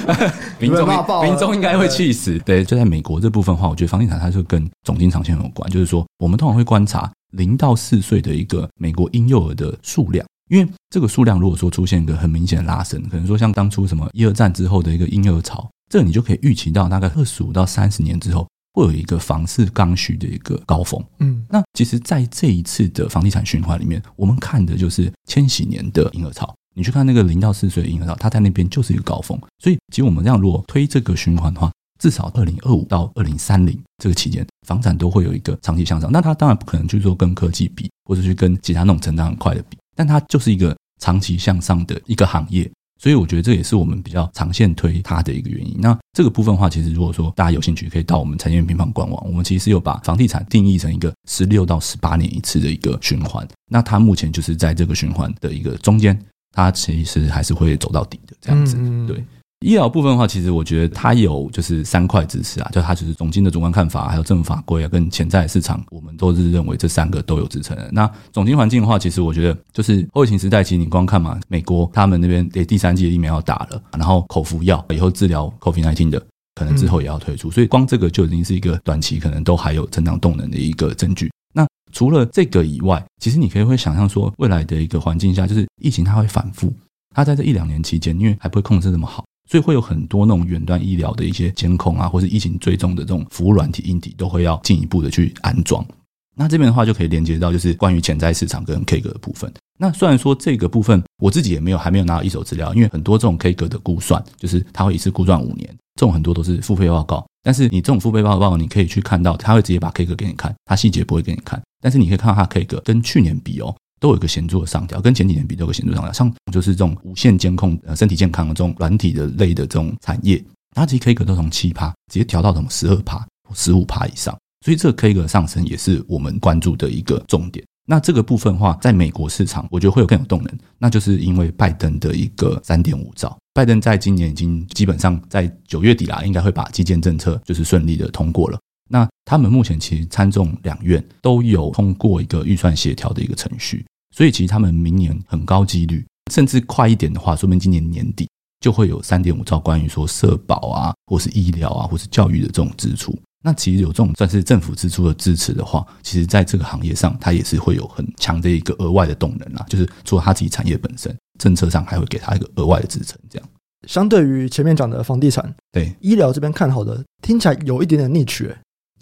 民众民众应该会气死。对，就在美国这部分的话，我觉得房地产它就跟总经长线有关，就是说我们通常会观察零到四岁的一个美国婴幼儿的数量。因为这个数量如果说出现一个很明显的拉升，可能说像当初什么一二战之后的一个婴儿潮，这个你就可以预期到大概二十五到三十年之后会有一个房市刚需的一个高峰。嗯，那其实，在这一次的房地产循环里面，我们看的就是千禧年的婴儿潮。你去看那个零到四岁的婴儿潮，它在那边就是一个高峰。所以，其实我们这样如果推这个循环的话，至少二零二五到二零三零这个期间，房产都会有一个长期向上。那它当然不可能去做跟科技比，或者去跟其他那种成长很快的比。但它就是一个长期向上的一个行业，所以我觉得这也是我们比较长线推它的一个原因。那这个部分的话，其实如果说大家有兴趣，可以到我们财经 M 平方官网，我们其实有把房地产定义成一个十六到十八年一次的一个循环。那它目前就是在这个循环的一个中间，它其实还是会走到底的这样子，对。医疗部分的话，其实我觉得它有就是三块支持啊，就它就是总经的主观看法，还有政府法规啊，跟潜在市场，我们都是认为这三个都有支撑的。那总经环境的话，其实我觉得就是后疫情时代，其实你光看嘛，美国他们那边诶第三季的疫苗要打了，然后口服药以后治疗 COVID-19 的，可能之后也要推出，所以光这个就已经是一个短期可能都还有增长动能的一个证据。那除了这个以外，其实你可以会想象说，未来的一个环境下，就是疫情它会反复，它在这一两年期间，因为还不会控制这么好。所以会有很多那种远端医疗的一些监控啊，或是疫情追踪的这种服务软体、硬体，都会要进一步的去安装。那这边的话就可以连接到就是关于潜在市场跟 K 格的部分。那虽然说这个部分我自己也没有还没有拿到一手资料，因为很多这种 K 格的估算，就是它会一次估算五年，这种很多都是付费报告。但是你这种付费报告，你可以去看到，它会直接把 K 格给你看，它细节不会给你看，但是你可以看到它 K 格跟去年比哦。都有一个显著的上调，跟前几年比都有个显著上调。像就是这种无线监控呃身体健康的这种软体的类的这种产业，它其实 K 格都从七趴直接调到什么十二趴、十五趴以上，所以这个 K 格上升也是我们关注的一个重点。那这个部分的话，在美国市场，我觉得会有更有动能，那就是因为拜登的一个三点五兆，拜登在今年已经基本上在九月底啦，应该会把基建政策就是顺利的通过了。那他们目前其实参众两院都有通过一个预算协调的一个程序。所以其实他们明年很高几率，甚至快一点的话，说明今年年底就会有三点五兆关于说社保啊，或是医疗啊，或是教育的这种支出。那其实有这种算是政府支出的支持的话，其实在这个行业上，它也是会有很强的一个额外的动能啦。就是除了它自己产业本身，政策上还会给它一个额外的支撑。这样，相对于前面讲的房地产，对医疗这边看好的，听起来有一点点 niche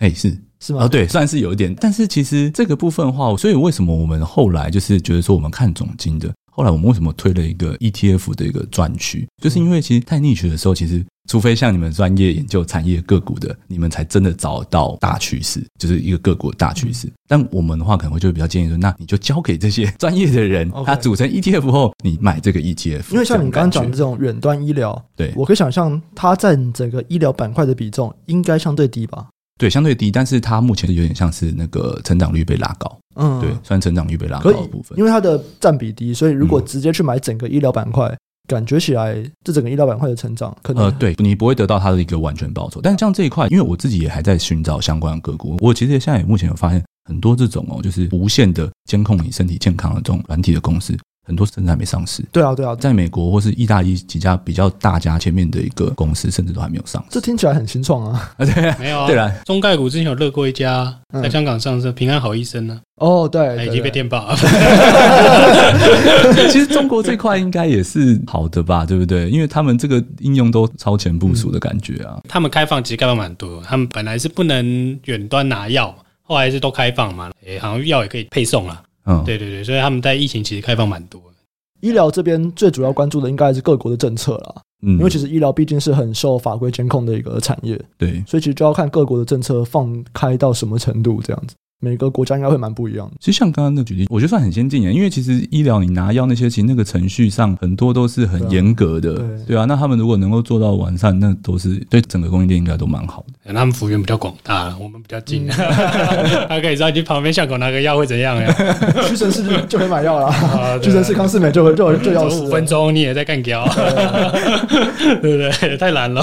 哎、欸，是。是吗？哦，对，算是有一点，但是其实这个部分的话，所以为什么我们后来就是觉得说我们看总金的，后来我们为什么推了一个 ETF 的一个专区，就是因为其实太 niche 的时候，其实除非像你们专业研究产业个股的，你们才真的找到大趋势，就是一个个股的大趋势。但我们的话，可能会就比较建议说，那你就交给这些专业的人，他组成 ETF 后，你买这个 ETF。因为像你刚刚讲的这种远端医疗，对，我可以想象它占整个医疗板块的比重应该相对低吧。对，相对低，但是它目前是有点像是那个成长率被拉高，嗯，对，算成长率被拉高的部分，因为它的占比低，所以如果直接去买整个医疗板块，嗯、感觉起来这整个医疗板块的成长可能，呃，对你不会得到它的一个完全报酬。但是像这一块，因为我自己也还在寻找相关的个股，我其实现在也目前有发现很多这种哦，就是无限的监控你身体健康的这种软体的公司。很多甚至还没上市。对啊，对啊，在美国或是意大利几家比较大家前面的一个公司，甚至都还没有上市。这听起来很新创啊！啊对，没有啊。对啊，中概股之前有乐过一家，在香港上市，平安好医生呢。哦，对，已经被电爆 了。其实中国这块应该也是好的吧，对不对？因为他们这个应用都超前部署的感觉啊。他们开放其实开放蛮多，他们本来是不能远端拿药，后来是都开放嘛。诶，好像药也可以配送了。嗯，对对对，所以他们在疫情其实开放蛮多的。医疗这边最主要关注的应该是各国的政策啦，嗯，因为其实医疗毕竟是很受法规监控的一个产业，对，所以其实就要看各国的政策放开到什么程度这样子。每个国家应该会蛮不一样的。其实像刚刚那举例，我觉得算很先进的，因为其实医疗你拿药那些，其实那个程序上很多都是很严格的，对啊，对啊。那他们如果能够做到完善，那都是对整个供应链应该都蛮好的。他们幅员比较广大，我们比较近，他、嗯、可以知道你旁边巷口拿个药会怎样呀？屈臣氏就可以买药了，屈臣氏康是美就就就要五分钟，你也在干掉，对不对？太难了。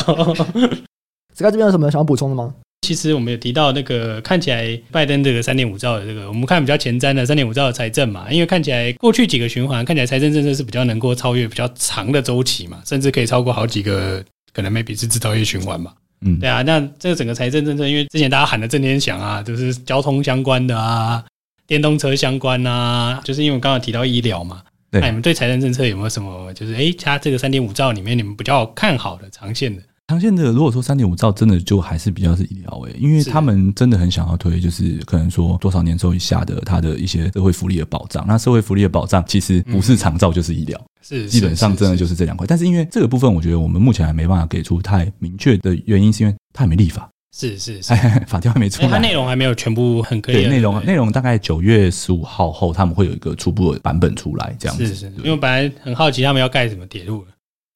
这个这边有什么想要补充的吗？其实我们有提到那个看起来拜登这个三点五兆的这个，我们看比较前瞻的三点五兆的财政嘛，因为看起来过去几个循环看起来财政政策是比较能够超越比较长的周期嘛，甚至可以超过好几个，可能 maybe 是制造业循环嘛。嗯，对啊，那这个整个财政政策，因为之前大家喊的震天响啊，就是交通相关的啊，电动车相关啊，就是因为我刚刚提到医疗嘛。对，那你们对财政政策有没有什么就是哎，它这个三点五兆里面你们比较看好的长线的？长线的，如果说三点五兆真的就还是比较是医疗诶，因为他们真的很想要推，就是可能说多少年收以下的他的一些社会福利的保障。那社会福利的保障其实不是长照就是医疗，是基本上真的就是这两块。但是因为这个部分，我觉得我们目前还没办法给出太明确的原因，是因为它还没立法，是是是，法条还没出来，它内容还没有全部很可以。内容内容大概九月十五号后他们会有一个初步的版本出来，这样子。是是，因为本来很好奇他们要盖什么铁路。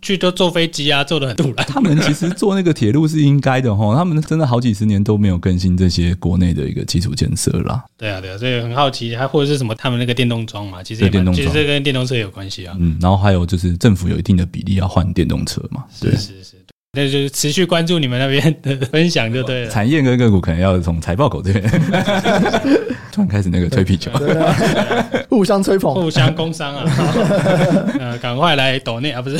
去都坐飞机啊，坐的很突然。他们其实坐那个铁路是应该的哈，他们真的好几十年都没有更新这些国内的一个基础建设啦。对啊，对啊，所以很好奇，还或者是什么他们那个电动桩嘛，其实也电动其实这跟电动车有关系啊。嗯，然后还有就是政府有一定的比例要换电动车嘛。对是是是。那就是持续关注你们那边的分享就对了。产业跟个股可能要从财报狗这边 突然开始那个吹皮球，互相吹捧，互相工商啊。呃，赶快来抖内啊，不是。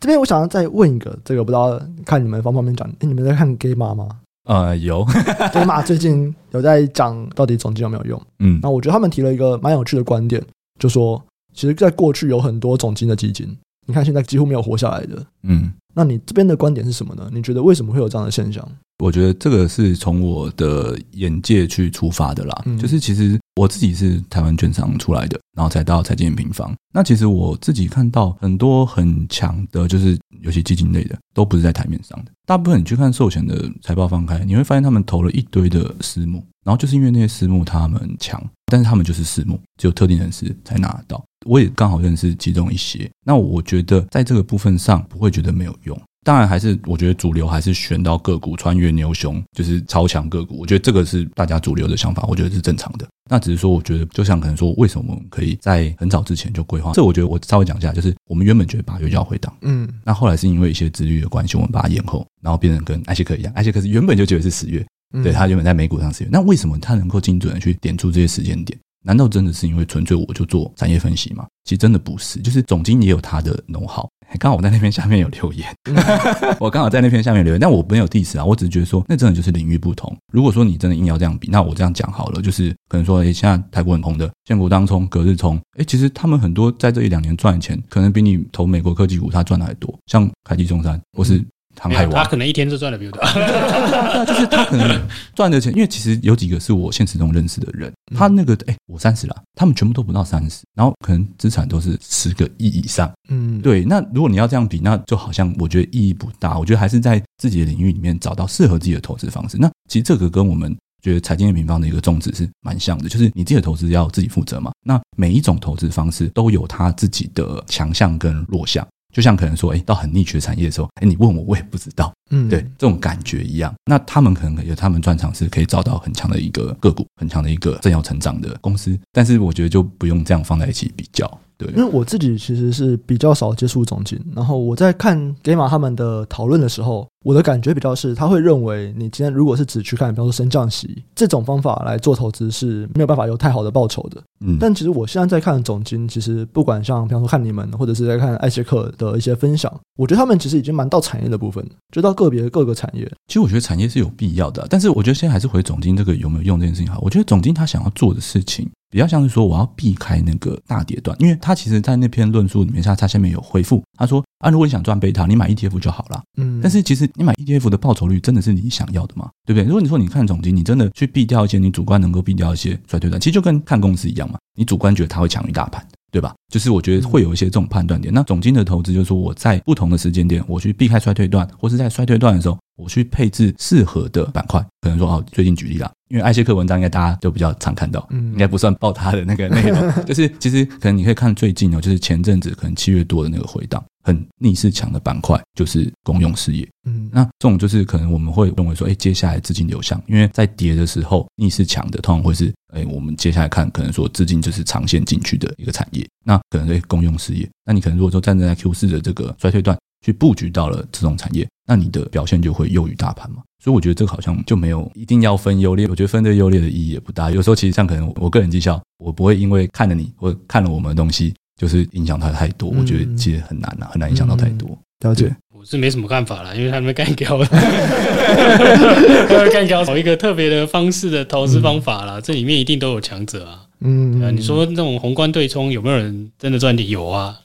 这边我想要再问一个，这个不知道看你们方不方便讲？哎，你们在看 Gamma 吗？呃，有。Gamma 最近有在讲到底总经有没有用？嗯，那我觉得他们提了一个蛮有趣的观点，就说其实在过去有很多总经的基金。你看，现在几乎没有活下来的。嗯，那你这边的观点是什么呢？你觉得为什么会有这样的现象？我觉得这个是从我的眼界去出发的啦。嗯，就是其实我自己是台湾券商出来的，然后才到财经平方。那其实我自己看到很多很强的，就是尤其基金类的，都不是在台面上的。大部分你去看寿险的财报放开，你会发现他们投了一堆的私募，然后就是因为那些私募他们强，但是他们就是私募，只有特定人士才拿得到。我也刚好认识其中一些，那我觉得在这个部分上不会觉得没有用。当然，还是我觉得主流还是选到个股穿越牛熊，就是超强个股。我觉得这个是大家主流的想法，我觉得是正常的。那只是说，我觉得就像可能说，为什么我们可以在很早之前就规划？这我觉得我稍微讲一下，就是我们原本觉得八月就要回档，嗯，那后来是因为一些殖利率的关系，我们把它延后，然后变成跟艾希克一样，艾希克是原本就觉得是十月，对，他原本在美股上十月。那为什么他能够精准的去点出这些时间点？难道真的是因为纯粹我就做产业分析吗？其实真的不是，就是总经也有他的 know-how。刚好我在那边下面有留言，我刚好在那边下面留言，但我没有 diss 啊，我只是觉得说，那真的就是领域不同。如果说你真的硬要这样比，那我这样讲好了，就是可能说，哎，现在台股很红的，现股当冲、隔日冲，哎，其实他们很多在这一两年赚的钱，可能比你投美国科技股他赚的还多，像凯基中山或是。航海王，他可能一天就赚了比较多，就是他可能赚的钱，因为其实有几个是我现实中认识的人，他那个哎、欸，我三十了，他们全部都不到三十，然后可能资产都是十个亿以上，嗯，对。那如果你要这样比，那就好像我觉得意义不大。我觉得还是在自己的领域里面找到适合自己的投资方式。那其实这个跟我们觉得财经的平方的一个宗旨是蛮像的，就是你自己的投资要自己负责嘛。那每一种投资方式都有它自己的强项跟弱项。就像可能说，哎，到很 niche 的产业的时候，哎，你问我，我也不知道，嗯，对，这种感觉一样。那他们可能有他们专长，是可以找到很强的一个个股，很强的一个正要成长的公司。但是我觉得就不用这样放在一起比较。对，因为我自己其实是比较少接触总经，然后我在看 Gamma 他们的讨论的时候，我的感觉比较是，他会认为你今天如果是只去看，比方说升降息这种方法来做投资是没有办法有太好的报酬的。嗯，但其实我现在在看总经，其实不管像比方说看你们，或者是在看艾杰克的一些分享，我觉得他们其实已经蛮到产业的部分，就到个别各个产业。其实我觉得产业是有必要的，但是我觉得现在还是回总经这个有没有用这件事情好。我觉得总经他想要做的事情。比较像是说，我要避开那个大跌段，因为他其实，在那篇论述里面，他他下面有回复，他说啊，如果你想赚贝塔，你买 ETF 就好了。嗯，但是其实你买 ETF 的报酬率真的是你想要的吗？对不对？如果你说你看总经，你真的去避掉一些你主观能够避掉一些衰退段，其实就跟看公司一样嘛，你主观觉得它会强于大盘，对吧？就是我觉得会有一些这种判断点。那总经的投资就是说，我在不同的时间点，我去避开衰退段，或是在衰退段的时候，我去配置适合的板块。可能说哦，最近举例啦，因为艾谢克文章应该大家都比较常看到，嗯，应该不算爆他的那个内容。就是其实可能你可以看最近哦，就是前阵子可能七月多的那个回档。很逆势强的板块就是公用事业，嗯，那这种就是可能我们会认为说，哎，接下来资金流向，因为在跌的时候逆势强的，通常会是，哎，我们接下来看可能说资金就是长线进去的一个产业，那可能是公用事业，那你可能如果说站在 Q 四的这个衰退段去布局到了这种产业，那你的表现就会优于大盘嘛，所以我觉得这个好像就没有一定要分优劣，我觉得分这个优劣的意义也不大，有时候其实像可能我个人绩效，我不会因为看了你或看了我们的东西。就是影响他太多，我觉得其实很难呐、啊，很难影响到太多。了解，我是没什么看法啦，因为他们干掉了，干掉找一个特别的方式的投资方法啦，这里面一定都有强者啊。嗯，啊，你说那种宏观对冲有没有人真的赚点？有啊，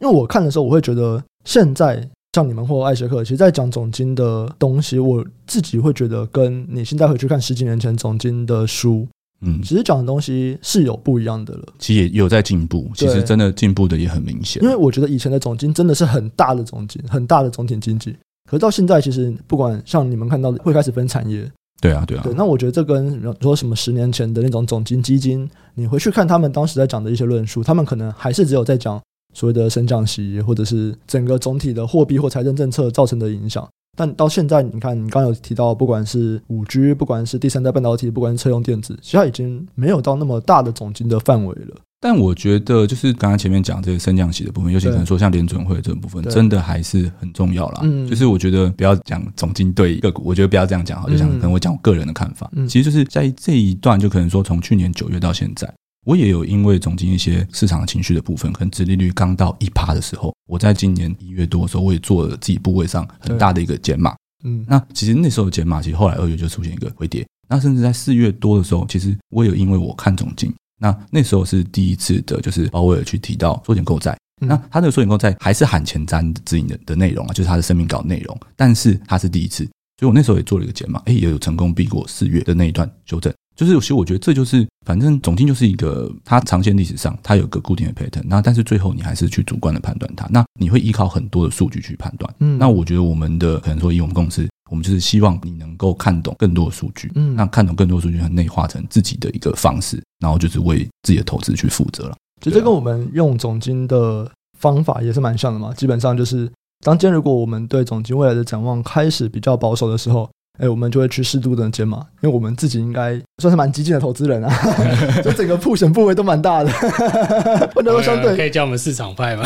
因为我看的时候，我会觉得现在像你们或艾学克，其实，在讲总经的东西，我自己会觉得跟你现在回去看十几年前总经的书。嗯，其实讲的东西是有不一样的了。其实也有在进步，其实真的进步的也很明显。因为我觉得以前的总经真的是很大的总经，很大的总体经济。可是到现在，其实不管像你们看到的，会开始分产业。对啊，对啊。对，那我觉得这跟说什么十年前的那种总经基金，你回去看他们当时在讲的一些论述，他们可能还是只有在讲所谓的升降息，或者是整个总体的货币或财政政策造成的影响。但到现在，你看，你刚刚有提到，不管是五 G，不管是第三代半导体，不管是车用电子，其实它已经没有到那么大的总金的范围了。但我觉得，就是刚刚前面讲这个升降息的部分，尤其可能说像联准会这个部分，真的还是很重要啦。嗯就是我觉得不要讲总经对个股，我觉得不要这样讲哈，就像可能我讲我个人的看法，嗯其实就是在这一段，就可能说从去年九月到现在。我也有因为总经一些市场的情绪的部分，可能殖利率刚到一趴的时候，我在今年一月多的时候，我也做了自己部位上很大的一个减码。嗯，那其实那时候减码，其实后来二月就出现一个回跌。那甚至在四月多的时候，其实我也有因为我看总经，那那时候是第一次的，就是鲍威尔去提到缩减购债。那他的缩减购债还是喊前瞻指引的的内容啊，就是他的声明稿内容，但是他是第一次，所以我那时候也做了一个减码，哎，也有成功避过四月的那一段修正。就是，其实我觉得这就是，反正总经就是一个，它长线历史上它有个固定的 pattern，那但是最后你还是去主观的判断它，那你会依靠很多的数据去判断。嗯，那我觉得我们的可能说以我们公司，我们就是希望你能够看懂更多的数据，嗯，那看懂更多的数据，很内化成自己的一个方式，然后就是为自己的投资去负责了。其实这跟我们用总经的方法也是蛮像的嘛，基本上就是，当今天如果我们对总经未来的展望开始比较保守的时候。哎，我们就会去适度的减码，因为我们自己应该算是蛮激进的投资人啊，就整个铺险部位都蛮大的，不能说相对可以叫我们市场派嘛，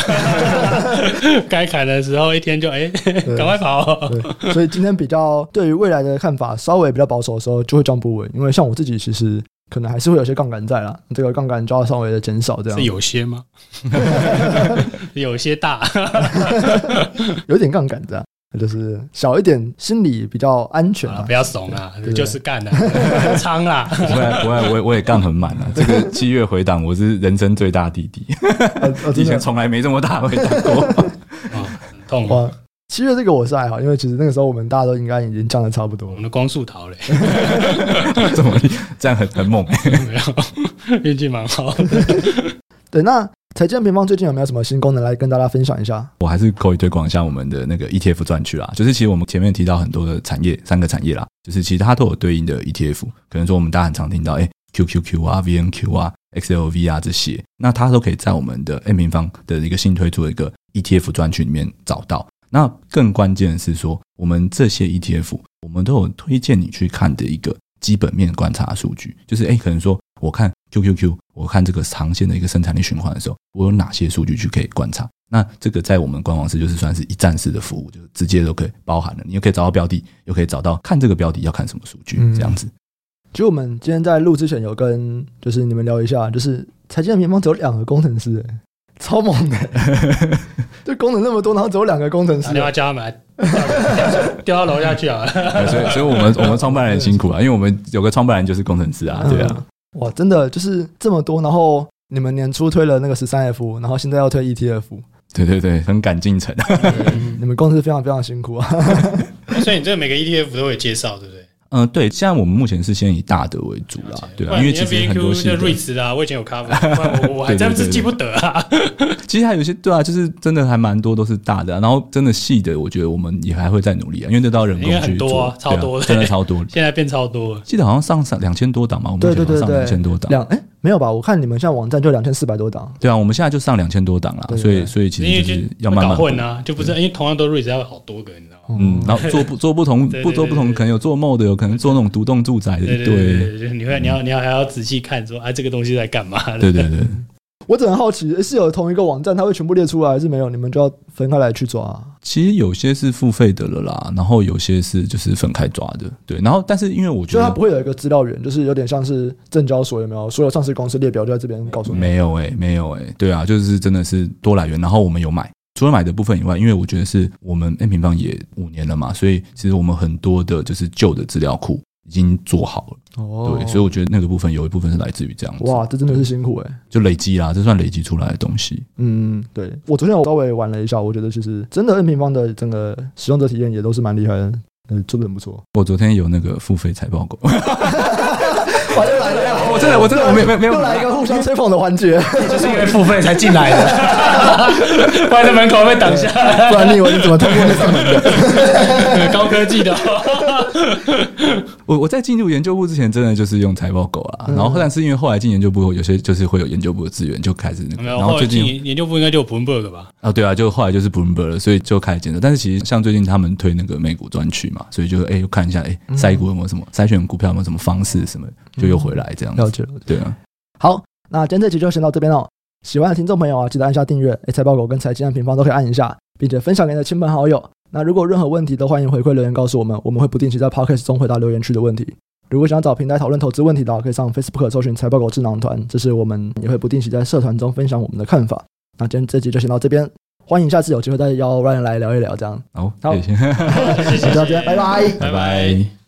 该砍的时候一天就哎，赶快跑。对，所以今天比较对于未来的看法稍微比较保守的时候，就会降部位，因为像我自己其实可能还是会有些杠杆在啦，这个杠杆就要稍微的减少，这样是有些吗？有些大，有点杠杆这样。就是小一点，心里比较安全啊！不要怂啊，就是干啊仓啊！不会不会，我我也干很满啊！这个七月回档，我是人生最大弟弟，以前从来没这么大回档过，很痛啊！七月这个我是还好，因为其实那个时候我们大家都应该已经降的差不多。我们的光速逃嘞，怎么这样很很猛？没有，运气蛮好的。对，那。财经平方最近有没有什么新功能来跟大家分享一下？我还是可以推广一下我们的那个 ETF 专区啦。就是其实我们前面提到很多的产业，三个产业啦，就是其实它都有对应的 ETF。可能说我们大家很常听到，哎，QQQ 啊、VNQ 啊、XLV 啊这些，那它都可以在我们的 M 平方的一个新推出的一个 ETF 专区里面找到。那更关键的是说，我们这些 ETF，我们都有推荐你去看的一个基本面观察数据，就是哎，可能说我看。Q Q Q，我看这个长线的一个生产力循环的时候，我有哪些数据去可以观察？那这个在我们官网是就是算是一站式的服务，就是直接都可以包含了。你又可以找到标的，又可以找到看这个标的要看什么数据，这样子。其实我们今天在录之前有跟就是你们聊一下，就是财经的平方只有两个工程师，超猛的，这功能那么多，然后只有两个工程师，你要叫他们 来掉到楼下去啊！所以，所以我们我们创办人辛苦啊，因为我们有个创办人就是工程师啊，对啊。哇，真的就是这么多，然后你们年初推了那个十三 F，然后现在要推 ETF，对对对，很赶进程，你们公司非常非常辛苦啊。所以你这个每个 ETF 都会介绍，对不对？嗯，对，现在我们目前是先以大的为主啦，对啊，因为其实很多细瑞慈啊，我以前有 cover，我我还真是记不得啊。其实还有一些对啊，就是真的还蛮多都是大的，然后真的细的，我觉得我们也还会再努力啊，因为这到人工去做，超多，真的超多，现在变超多，记得好像上上两千多档嘛，我们上两千多档，两哎没有吧？我看你们现在网站就两千四百多档，对啊，我们现在就上两千多档了，所以所以其实就是要慢慢混啊，就不是因为同样都瑞慈要好多个，你知道吗？嗯，然后做不做不同不做不同，可能有做梦的有可能做那种独栋住宅的，对对，你会你要你要还要仔细看说，哎，这个东西在干嘛？对对对。我只很好奇，是有同一个网站，它会全部列出来，还是没有？你们就要分开来去抓啊？其实有些是付费的了啦，然后有些是就是分开抓的。对，然后但是因为我觉得它不会有一个资料源，就是有点像是证交所有没有？所有上市公司列表就在这边告诉你。没有诶、欸，没有诶、欸，对啊，就是真的是多来源。然后我们有买，除了买的部分以外，因为我觉得是我们 N 平方也五年了嘛，所以其实我们很多的就是旧的资料库。已经做好了，哦，对，所以我觉得那个部分有一部分是来自于这样子。哇，这真的是辛苦哎，就累积啦，这算累积出来的东西。嗯，对，我昨天我稍微玩了一下，我觉得其实真的 N 平方的整个使用者体验也都是蛮厉害的，嗯，做的很不错。我昨天有那个付费财报狗。我又来了，我真的，我真的，我没没没有，又来一个互相吹捧的环节，就是因为付费才进来的，不然在门口被挡下，不然你以为你怎么通过那扇门的？高科技的。我我在进入研究部之前，真的就是用财报狗啊，然后但是因为后来进研究部，有些就是会有研究部的资源，就开始那个，然后最近研究部应该就有 Bloomberg 吧？啊，对啊，就后来就是 Bloomberg 了，所以就开始检测。但是其实像最近他们推那个美股专区嘛，所以就哎，看一下哎，筛股有没有什么筛选股票有没有什么方式什么，就又回来这样子。了解了，对啊。好，那今天这集就先到这边哦。喜欢的听众朋友啊，记得按下订阅，哎，财报狗跟财经的平方都可以按一下，并且分享给你的亲朋好友。那如果任何问题都欢迎回馈留言告诉我们，我们会不定期在 Podcast 中回答留言区的问题。如果想找平台讨论投资问题的话，可以上 Facebook 搜寻财报狗智囊团，这是我们也会不定期在社团中分享我们的看法。那今天这集就先到这边，欢迎下次有机会再邀 Ryan 来聊一聊这样。好，好，谢谢，谢谢大家，拜拜，拜拜。